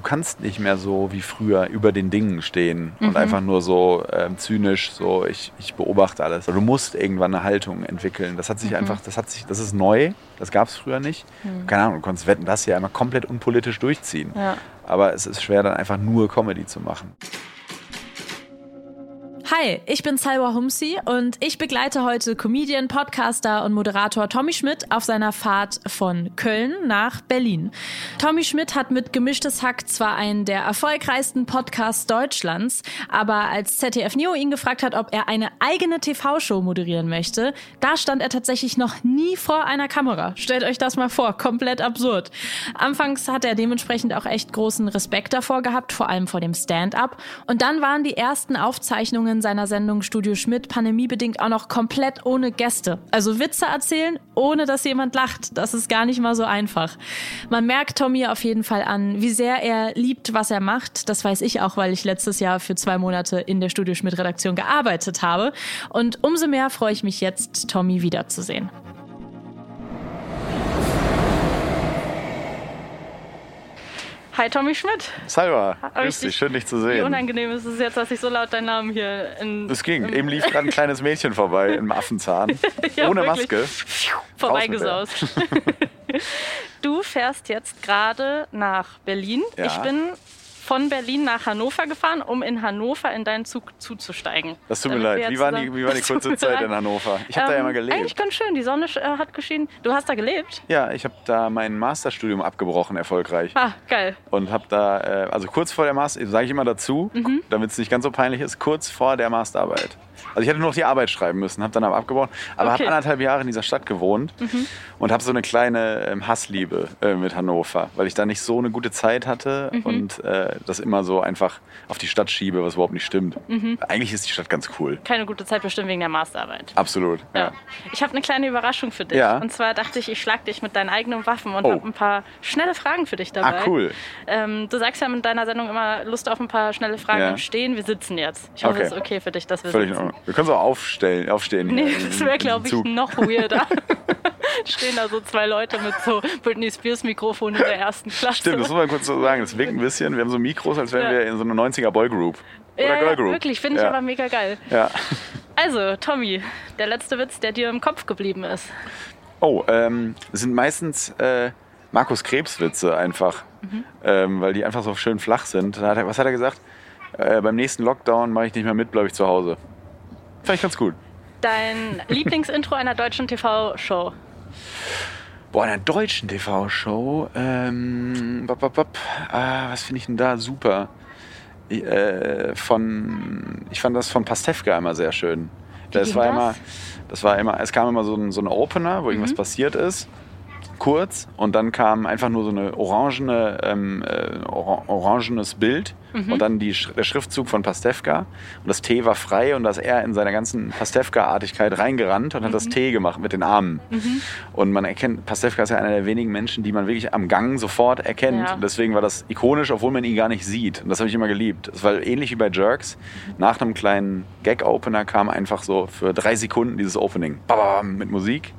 du kannst nicht mehr so wie früher über den Dingen stehen und einfach nur so ähm, zynisch, so ich, ich beobachte alles. Du musst irgendwann eine Haltung entwickeln. Das hat sich einfach, das hat sich, das ist neu, das gab es früher nicht. Keine Ahnung, du konntest wetten, das hier einmal komplett unpolitisch durchziehen. Ja. Aber es ist schwer, dann einfach nur Comedy zu machen. Hi, ich bin Salwa Humsi und ich begleite heute Comedian, Podcaster und Moderator Tommy Schmidt auf seiner Fahrt von Köln nach Berlin. Tommy Schmidt hat mit Gemischtes Hack zwar einen der erfolgreichsten Podcasts Deutschlands, aber als ZDF Neo ihn gefragt hat, ob er eine eigene TV-Show moderieren möchte, da stand er tatsächlich noch nie vor einer Kamera. Stellt euch das mal vor, komplett absurd. Anfangs hat er dementsprechend auch echt großen Respekt davor gehabt, vor allem vor dem Stand-up. Und dann waren die ersten Aufzeichnungen seiner Sendung Studio Schmidt pandemiebedingt auch noch komplett ohne Gäste. Also Witze erzählen, ohne dass jemand lacht. Das ist gar nicht mal so einfach. Man merkt Tommy auf jeden Fall an, wie sehr er liebt, was er macht. Das weiß ich auch, weil ich letztes Jahr für zwei Monate in der Studio Schmidt Redaktion gearbeitet habe. Und umso mehr freue ich mich jetzt, Tommy wiederzusehen. Hi Tommy Schmidt. Salva, grüß ich dich, schön dich zu Wie sehen. unangenehm ist es jetzt, dass ich so laut deinen Namen hier in Es ging. Eben lief gerade ein kleines Mädchen vorbei im Affenzahn. Ja, ohne wirklich. Maske. vorbeigesaust. du fährst jetzt gerade nach Berlin. Ja. Ich bin von Berlin nach Hannover gefahren, um in Hannover in deinen Zug zuzusteigen. Das tut mir leid. Wie war die, wie war die kurze Zeit leid. in Hannover? Ich habe da ja Ähm, mal gelebt. Eigentlich ganz schön. Die Sonne äh, hat geschienen. Du hast da gelebt? Ja, ich habe da mein Masterstudium abgebrochen, erfolgreich. Ah, geil. Und habe da, äh, also kurz vor der Master, sage ich immer dazu, Mhm. damit es nicht ganz so peinlich ist, kurz vor der Masterarbeit. Also ich hätte nur noch die Arbeit schreiben müssen, habe dann aber abgebrochen, aber Okay. Mhm. habe anderthalb Jahre in dieser Stadt gewohnt und habe so eine kleine ähm, Hassliebe äh, mit Hannover, weil ich da nicht so eine gute Zeit hatte Mhm. und äh, das immer so einfach auf die Stadt schiebe, was überhaupt nicht stimmt. Mhm. Eigentlich ist die Stadt ganz cool. Keine gute Zeit bestimmt wegen der Masterarbeit. Absolut. Ja. Ja. Ich habe eine kleine Überraschung für dich. Ja. Und zwar dachte ich, ich schlag dich mit deinen eigenen Waffen und Oh. habe ein paar schnelle Fragen für dich dabei. Ah, cool. Ähm, du sagst ja in deiner Sendung immer Lust auf ein paar schnelle Fragen Ja. im Stehen. Wir sitzen jetzt. Ich hoffe, Okay. es ist okay für dich, dass wir Völlig sitzen. Wir können es auch aufstellen, aufstehen. Nee, das wäre, glaube ich, noch weirder. Stehen da so zwei Leute mit so Britney Spears Mikrofon in der ersten Klasse. Stimmt, das muss man kurz so sagen. Das winkt ein bisschen. Wir haben so Mikros, als wären Ja. wir in so einer 90er Boygroup. Oder ja, ja, Girlgroup. wirklich, finde ich aber mega geil. Ja. Also, Tommy, der letzte Witz, der dir im Kopf geblieben ist. Oh, ähm, sind meistens äh, Markus Krebs-Witze einfach. Mhm. Ähm, weil die einfach so schön flach sind. Hat er, was hat er gesagt? Äh, beim nächsten Lockdown mache ich nicht mehr mit, bleibe ich zu Hause. Fand ich ganz gut. Dein Lieblingsintro einer deutschen TV-Show. Boah, in einer deutschen TV-Show, ähm, bop, bop, bop, ah, was finde ich denn da super? Ich, äh, von, ich fand das von Pastewka immer sehr schön. Das war das? immer, das war immer, es kam immer so ein, so ein Opener, wo Mhm. irgendwas passiert ist, kurz, und dann kam einfach nur so eine orangene, ähm, äh, ora orangenes Bild Mhm. und dann die, der Schriftzug von Pastewka und das T war frei und da ist er in seiner ganzen Pastewka-Artigkeit reingerannt und hat Mhm. das T gemacht mit den Armen. Und man erkennt, Pastewka ist ja einer der wenigen Menschen, die man wirklich am Gang sofort erkennt. Ja. Deswegen war das ikonisch, obwohl man ihn gar nicht sieht. Und das habe ich immer geliebt. Das war ähnlich wie bei Jerks. Nach einem kleinen Gag-Opener kam einfach so für drei Sekunden dieses Opening. Babam, mit Musik.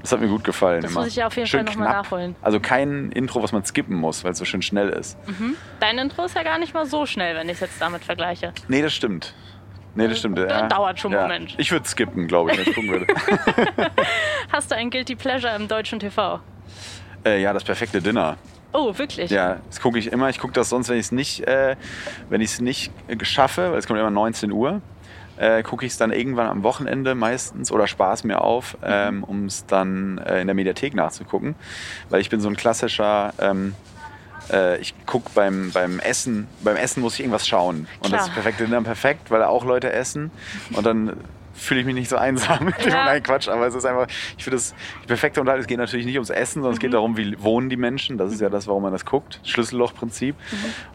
Das hat mir gut gefallen. Das immer. muss ich auf jeden schön Fall noch mal knapp. nachholen. Also kein Intro, was man skippen muss, weil es so schön schnell ist. Dein Intro ist ja gar nicht mal so schnell, wenn ich es jetzt damit vergleiche. Nee, das stimmt. Nee, das stimmt. Das dauert schon einen Moment. Ich würde skippen, glaube ich, wenn ich gucken würde. Hast du ein Guilty Pleasure im deutschen TV? äh, ja, das perfekte Dinner. Oh, wirklich? Ja, das gucke ich immer. Ich gucke das sonst, wenn ich es nicht, äh, wenn nicht äh, schaffe, weil es kommt immer 19 Uhr, äh, gucke ich es dann irgendwann am Wochenende meistens oder spare es mir auf, ähm, um es dann äh, in der Mediathek nachzugucken. Weil ich bin so ein klassischer, ähm, äh, ich gucke beim, beim Essen, beim Essen muss ich irgendwas schauen. Und Klar. das perfekte Dinner perfekt, weil auch Leute essen. Und dann fühle ich mich nicht so einsam. Ja. Nein, Quatsch, aber es ist einfach, ich finde das, perfekte Unterhaltung, es geht natürlich nicht ums Essen, sondern es Mhm. geht darum, wie wohnen die Menschen. Das ist ja das, warum man das guckt. Schlüssellochprinzip.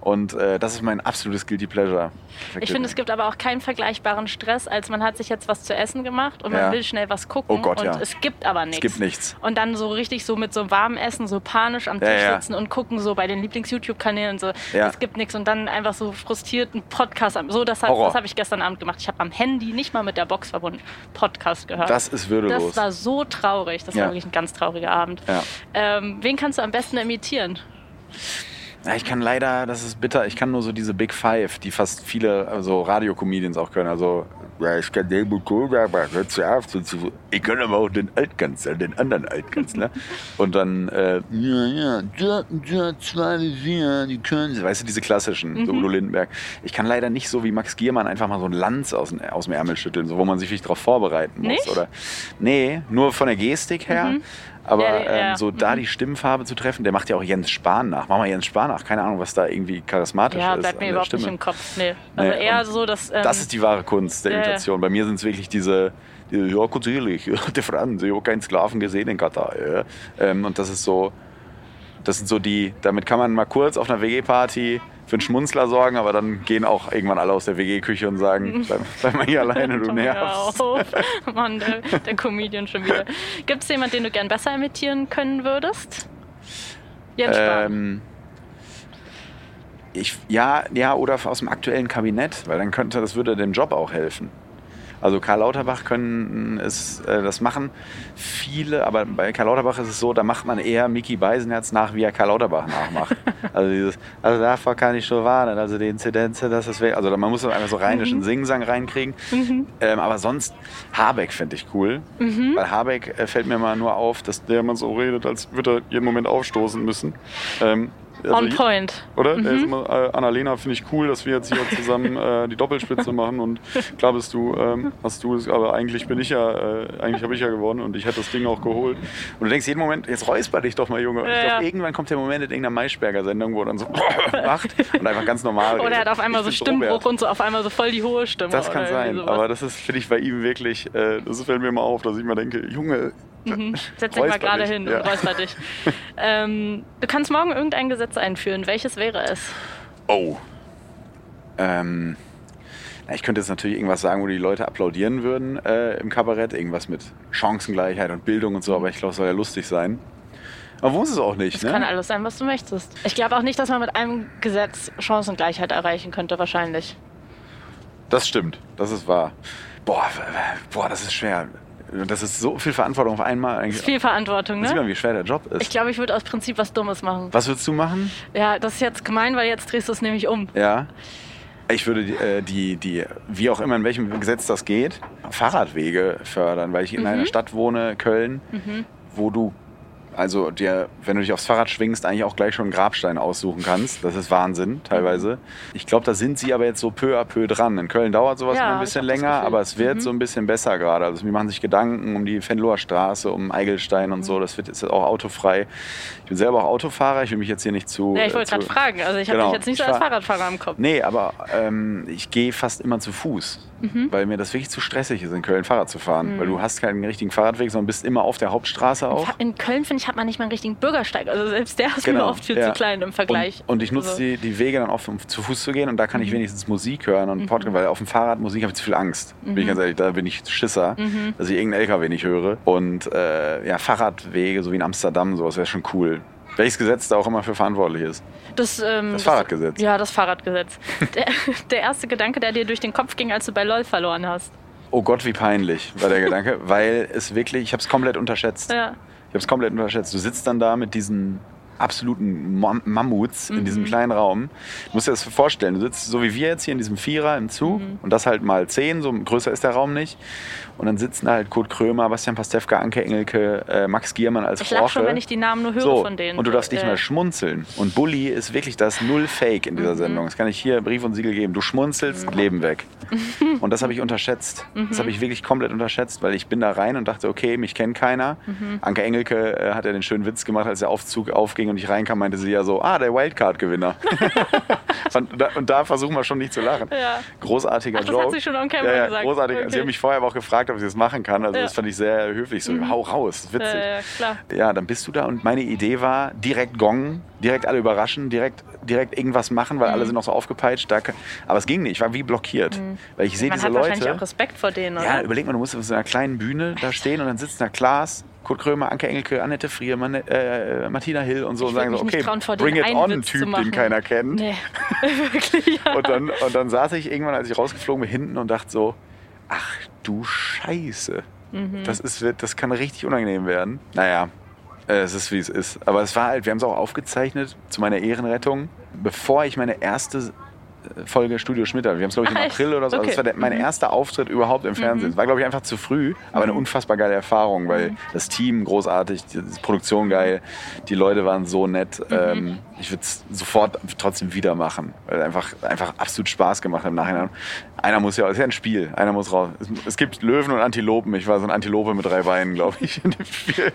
Und äh, das ist mein absolutes Guilty Pleasure. Ich finde, es gibt aber auch keinen vergleichbaren Stress, als man hat sich jetzt was zu essen gemacht und man Ja. will schnell was gucken Oh Gott, und ja. es gibt aber nichts. gibt nichts. Und dann so richtig so mit so warmem Essen, so panisch am Tisch sitzen und gucken so bei den Lieblings-YouTube-Kanälen und so, es gibt nichts und dann einfach so frustriert einen Podcast, so das, hat- das habe ich gestern Abend gemacht. Ich habe am Handy, nicht mal mit der Box verbunden, Podcast gehört. Das ist würdelos. Das war so traurig. Das Ja. war wirklich ein ganz trauriger Abend. Ja. Ähm, wen kannst du am besten imitieren? Ja, ich kann leider, das ist bitter, ich kann nur so diese Big Five, die fast viele also Radiocomedians auch können. Also, ja, ich kann den Bukoda, aber hör zu auf. zu- zu- Ich kann aber auch den Altkanzler, den anderen Altkanzler. Und dann, äh, ja, ja, ja, ja, zwei, vier, die können sie. Weißt du, diese klassischen, so Udo Lindenberg. Ich kann leider nicht so wie Max Giermann einfach mal so ein Lanz aus, dem- aus dem Ärmel schütteln, so, wo man sich wirklich darauf vorbereiten muss. Nicht? Oder, nee, nur von der Gestik her. Aber Ja, ja, ähm, ja. so da die Stimmfarbe zu treffen, der macht ja auch Jens Spahn nach. Mach mal Jens Spahn nach. Keine Ahnung, was da irgendwie charismatisch Ja, ist. bleibt an mir überhaupt Stimme. nicht im Kopf. Nee. Also Nee, eher so, dass. Ähm, Das ist die wahre Kunst der ja, ja. Imitation. Bei mir sind es wirklich diese, diese, ja, kurz ehrlich, der Franz, ich habe keinen Sklaven gesehen in Katar. Ja. Ähm, und das ist so, das sind so die, damit kann man mal kurz auf einer WG-Party für einen Schmunzler sorgen, aber dann gehen auch irgendwann alle aus der WG-Küche und sagen, bleib, bleib mal hier alleine, du nervst. auf. Mann, der, der Comedian schon wieder. Gibt es jemanden, den du gern besser imitieren können würdest? Jens Spahn. Ähm, ich, ja, ja, oder aus dem aktuellen Kabinett, weil dann könnte, das würde dem Job auch helfen. Also Karl Lauterbach können es, äh, das machen viele, aber bei Karl Lauterbach ist es so, da macht man eher Mickey Beisenherz nach, wie er Karl Lauterbach nachmacht. also dieses, also davor kann ich schon warnen, also die Inzidenz, das ist weg. Also man muss einfach so rheinischen Singsang reinkriegen. Ähm, aber sonst, Habeck fände ich cool, weil Habeck äh, fällt mir mal nur auf, dass der immer so redet, als würde er jeden Moment aufstoßen müssen. Ähm, also On point. oder? Der ist immer, äh, Annalena, finde ich cool, dass wir jetzt hier zusammen äh, die Doppelspitze machen. Und klar bist du, ähm, hast du es, aber eigentlich bin ich ja, äh, eigentlich habe ich ja gewonnen und ich hätte das Ding auch geholt. Und du denkst jeden Moment, jetzt räusper dich doch mal, Junge. Und ich Ja, glaub, ja. irgendwann kommt der Moment in irgendeiner Maischberger-Sendung, wo er dann so macht und einfach ganz normal Oder er hat auf einmal so Stimmbruch Robert. und so auf einmal so voll die hohe Stimme. Das kann sein, sowas. aber das ist, finde ich, bei ihm wirklich, äh, das fällt mir immer auf, dass ich mir denke, Junge, Mhm. Setz dich mal gerade hin ja. und räusper dich. ähm, du kannst morgen irgendein Gesetz einführen. Welches wäre es? Oh. Ähm, na, ich könnte jetzt natürlich irgendwas sagen, wo die Leute applaudieren würden äh, im Kabarett. Irgendwas mit Chancengleichheit und Bildung und so, aber ich glaube, es soll ja lustig sein. Aber muss es auch nicht, Das ne? kann alles sein, was du möchtest. Ich glaube auch nicht, dass man mit einem Gesetz Chancengleichheit erreichen könnte, wahrscheinlich. Das stimmt, das ist wahr. Boah, boah, das ist schwer. Das ist so viel Verantwortung auf einmal. Eigentlich. ist viel Verantwortung, Sieht ne? man, wie schwer der Job ist. Ich glaube, ich würde aus Prinzip was Dummes machen. Was würdest du machen? Ja, das ist jetzt gemein, weil jetzt drehst du es nämlich um. Ja. Ich würde die, äh, die, die, wie auch immer, in welchem Gesetz das geht, Fahrradwege fördern, weil ich in Mhm. einer Stadt wohne, Köln, wo du, also dir, wenn du dich aufs Fahrrad schwingst, eigentlich auch gleich schon einen Grabstein aussuchen kannst. Das ist Wahnsinn, teilweise. Ich glaube, da sind sie aber jetzt so peu à peu dran. In Köln dauert sowas Ja, ein bisschen länger, aber es wird Mhm. so ein bisschen besser gerade. Also wir machen sich Gedanken um die Venloer Straße, um Eigelstein und Mhm. so. Das wird jetzt auch autofrei. Ich bin selber auch Autofahrer, ich will mich jetzt hier nicht zu... Ja, ich äh, wollte gerade zu- fragen. Also ich habe Genau. dich jetzt nicht so als fahr- Fahrradfahrer im Kopf. Nee, aber ähm, ich gehe fast immer zu Fuß, Mhm. weil mir das wirklich zu stressig ist, in Köln Fahrrad zu fahren. Weil du hast keinen richtigen Fahrradweg, sondern bist immer auf der Hauptstraße auch. In Köln, finde ich, hat man nicht mal einen richtigen Bürgersteig. Also selbst der ist mir Genau, oft viel ja. zu klein im Vergleich. Und, und ich nutze Also, Mhm. die, die Wege dann oft, um zu Fuß zu gehen und da kann ich wenigstens Musik hören und Podcast, weil auf dem Fahrrad Musik habe ich zu viel Angst. Bin Mhm. ich ganz ehrlich, da bin ich Schisser, dass ich irgendeinen LKW nicht höre. Und äh, ja, Fahrradwege, so wie in Amsterdam, sowas wäre schon cool. Welches Gesetz da auch immer für verantwortlich ist. das, ähm, Das Fahrradgesetz. Ja, das Fahrradgesetz. der, der erste Gedanke, der dir durch den Kopf ging, als du bei LOL verloren hast. Oh Gott, wie peinlich war der Gedanke, weil es wirklich, ich habe es komplett unterschätzt. Ja. Ich habe es komplett unterschätzt. Du sitzt dann da mit diesen absoluten Mam Mammuts in Mhm. diesem kleinen Raum. Du musst dir das vorstellen, du sitzt so wie wir jetzt hier in diesem Vierer im Zug Mhm. und das halt mal zehn, so größer ist der Raum nicht. Und dann sitzen da halt Kurt Krömer, Bastian Pastewka, Anke Engelke, äh, Max Giermann als Ich lache schon, wenn ich die Namen nur höre so, von denen. und du darfst nicht Äh, mal schmunzeln. Und Bully ist wirklich das Null Fake in Mhm. dieser Sendung. Das kann ich hier Brief und Siegel geben. Du schmunzelst, Leben weg. Und das habe ich unterschätzt. Mhm. Das habe ich wirklich komplett unterschätzt, weil ich bin da rein und dachte, okay, mich kennt keiner. Mhm. Anke Engelke äh, hat ja den schönen Witz gemacht, als der Aufzug aufging und ich reinkam, meinte sie ja so, ah, der Wildcard-Gewinner. und, da, und da versuchen wir schon nicht zu lachen. Ja. Großartiger Ach, das Joke. hat sie schon on camera ja, ja, gesagt. Großartig. Okay. Sie haben mich vorher aber auch gefragt, ob ich das machen kann. Also Ja. Mhm. das fand ich sehr höflich. So, hau raus, witzig. Ja, ja, klar. Ja, dann bist du da und meine Idee war, direkt gongen, direkt alle überraschen, direkt, direkt irgendwas machen, weil Mhm. alle sind noch so aufgepeitscht. Da, aber es ging nicht, ich war wie blockiert. Weil ich sehe Man diese hat wahrscheinlich Leute. auch Respekt vor denen, oder? Ja, überleg mal, du musst auf so einer kleinen Bühne da stehen und dann sitzt da Klaas, Kurt Krömer, Anke Engelke, Annette Frier, Manne, äh, Martina Hill und so und sagen so, okay, trauen, bring it on, Witz Typ, den keiner kennt. Nee, wirklich. Ja. Und dann, und dann saß ich irgendwann, als ich rausgeflogen bin, hinten und dachte so, ach du Scheiße. Mhm. Das, ist, das kann richtig unangenehm werden. Naja, Äh, es ist, wie es ist. Aber es war halt, wir haben es auch aufgezeichnet zu meiner Ehrenrettung, bevor ich meine erste Folge Studio Schmidt. Wir haben es, glaube ich, im? April oder so. Also Okay. das war der, mein erster Auftritt überhaupt im Fernsehen. Es war, glaube ich, einfach zu früh, aber eine unfassbar geile Erfahrung, weil das Team großartig, die Produktion geil, die Leute waren so nett. Ähm, ich würde es sofort trotzdem wieder machen, weil einfach, einfach absolut Spaß gemacht im Nachhinein. Einer muss ja, es ist ja ein Spiel, einer muss raus. Es, es gibt Löwen und Antilopen. Ich war so ein Antilope mit drei Beinen, glaube ich, in dem Spiel.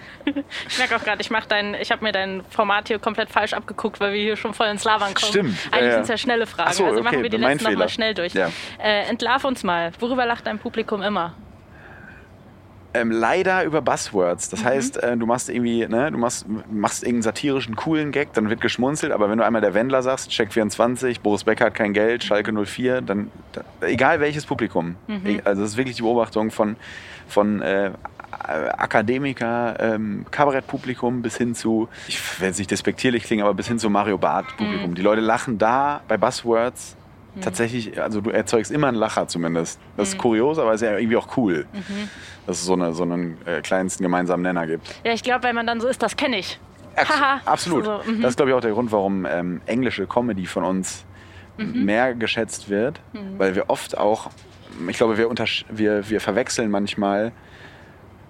Ich merke auch gerade, ich, mach dein- ich habe mir dein Format hier komplett falsch abgeguckt, weil wir hier schon voll ins Labern kommen. Stimmt, Eigentlich ja. sind es ja schnelle Fragen. So, also okay, machen wir die letzten nochmal schnell durch. Ja. Äh, entlarv uns mal. Worüber lacht dein Publikum immer? Ähm, leider über Buzzwords. Das heißt, äh, du machst irgendwie, ne, du machst, machst irgendeinen satirischen, coolen Gag, dann wird geschmunzelt, aber wenn du einmal der Wendler sagst, Check 24, Boris Becker hat kein Geld, Schalke 04, dann, da, egal welches Publikum. E- Also das ist wirklich die Beobachtung von, von äh, Akademiker, ähm, Kabarettpublikum bis hin zu, ich will jetzt nicht despektierlich klingen, aber bis hin zu Mario Barth Publikum. Die Leute lachen da bei Buzzwords tatsächlich, also du erzeugst immer einen Lacher zumindest. Das ist kurios, aber ist ja irgendwie auch cool, dass es so, eine, so einen äh, kleinsten gemeinsamen Nenner gibt. Ja, ich glaube, weil man dann so ist, das kenne ich. Abs-. Absolut. So, mhm. Das ist, glaube ich, auch der Grund, warum ähm, englische Comedy von uns Mhm. mehr geschätzt wird, weil wir oft auch, ich glaube, wir, wir, wir verwechseln manchmal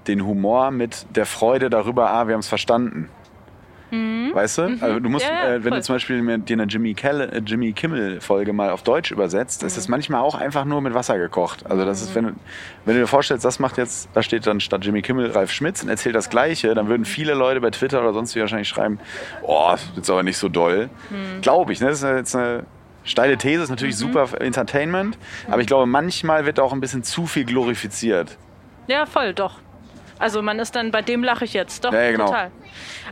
den Humor mit der Freude darüber, ah, wir haben es verstanden. Weißt du? Also du musst, Mhm. Ja, äh, wenn voll. du zum Beispiel dir eine Jimmy, Kell, äh, Jimmy Kimmel-Folge mal auf Deutsch übersetzt, ist Mhm. es manchmal auch einfach nur mit Wasser gekocht. Also das ist, wenn du, wenn du dir vorstellst, das macht jetzt, da steht dann statt Jimmy Kimmel Ralf Schmitz und erzählt das Gleiche, dann würden viele Leute bei Twitter oder sonst wie wahrscheinlich schreiben, oh, das ist jetzt aber nicht so doll. Mhm. Glaube ich, ne? Das ist jetzt eine steile These, ist natürlich super für Entertainment, aber ich glaube, manchmal wird auch ein bisschen zu viel glorifiziert. Ja, voll, doch. Also man ist dann, bei dem lache ich jetzt. Doch, Ja, genau. total.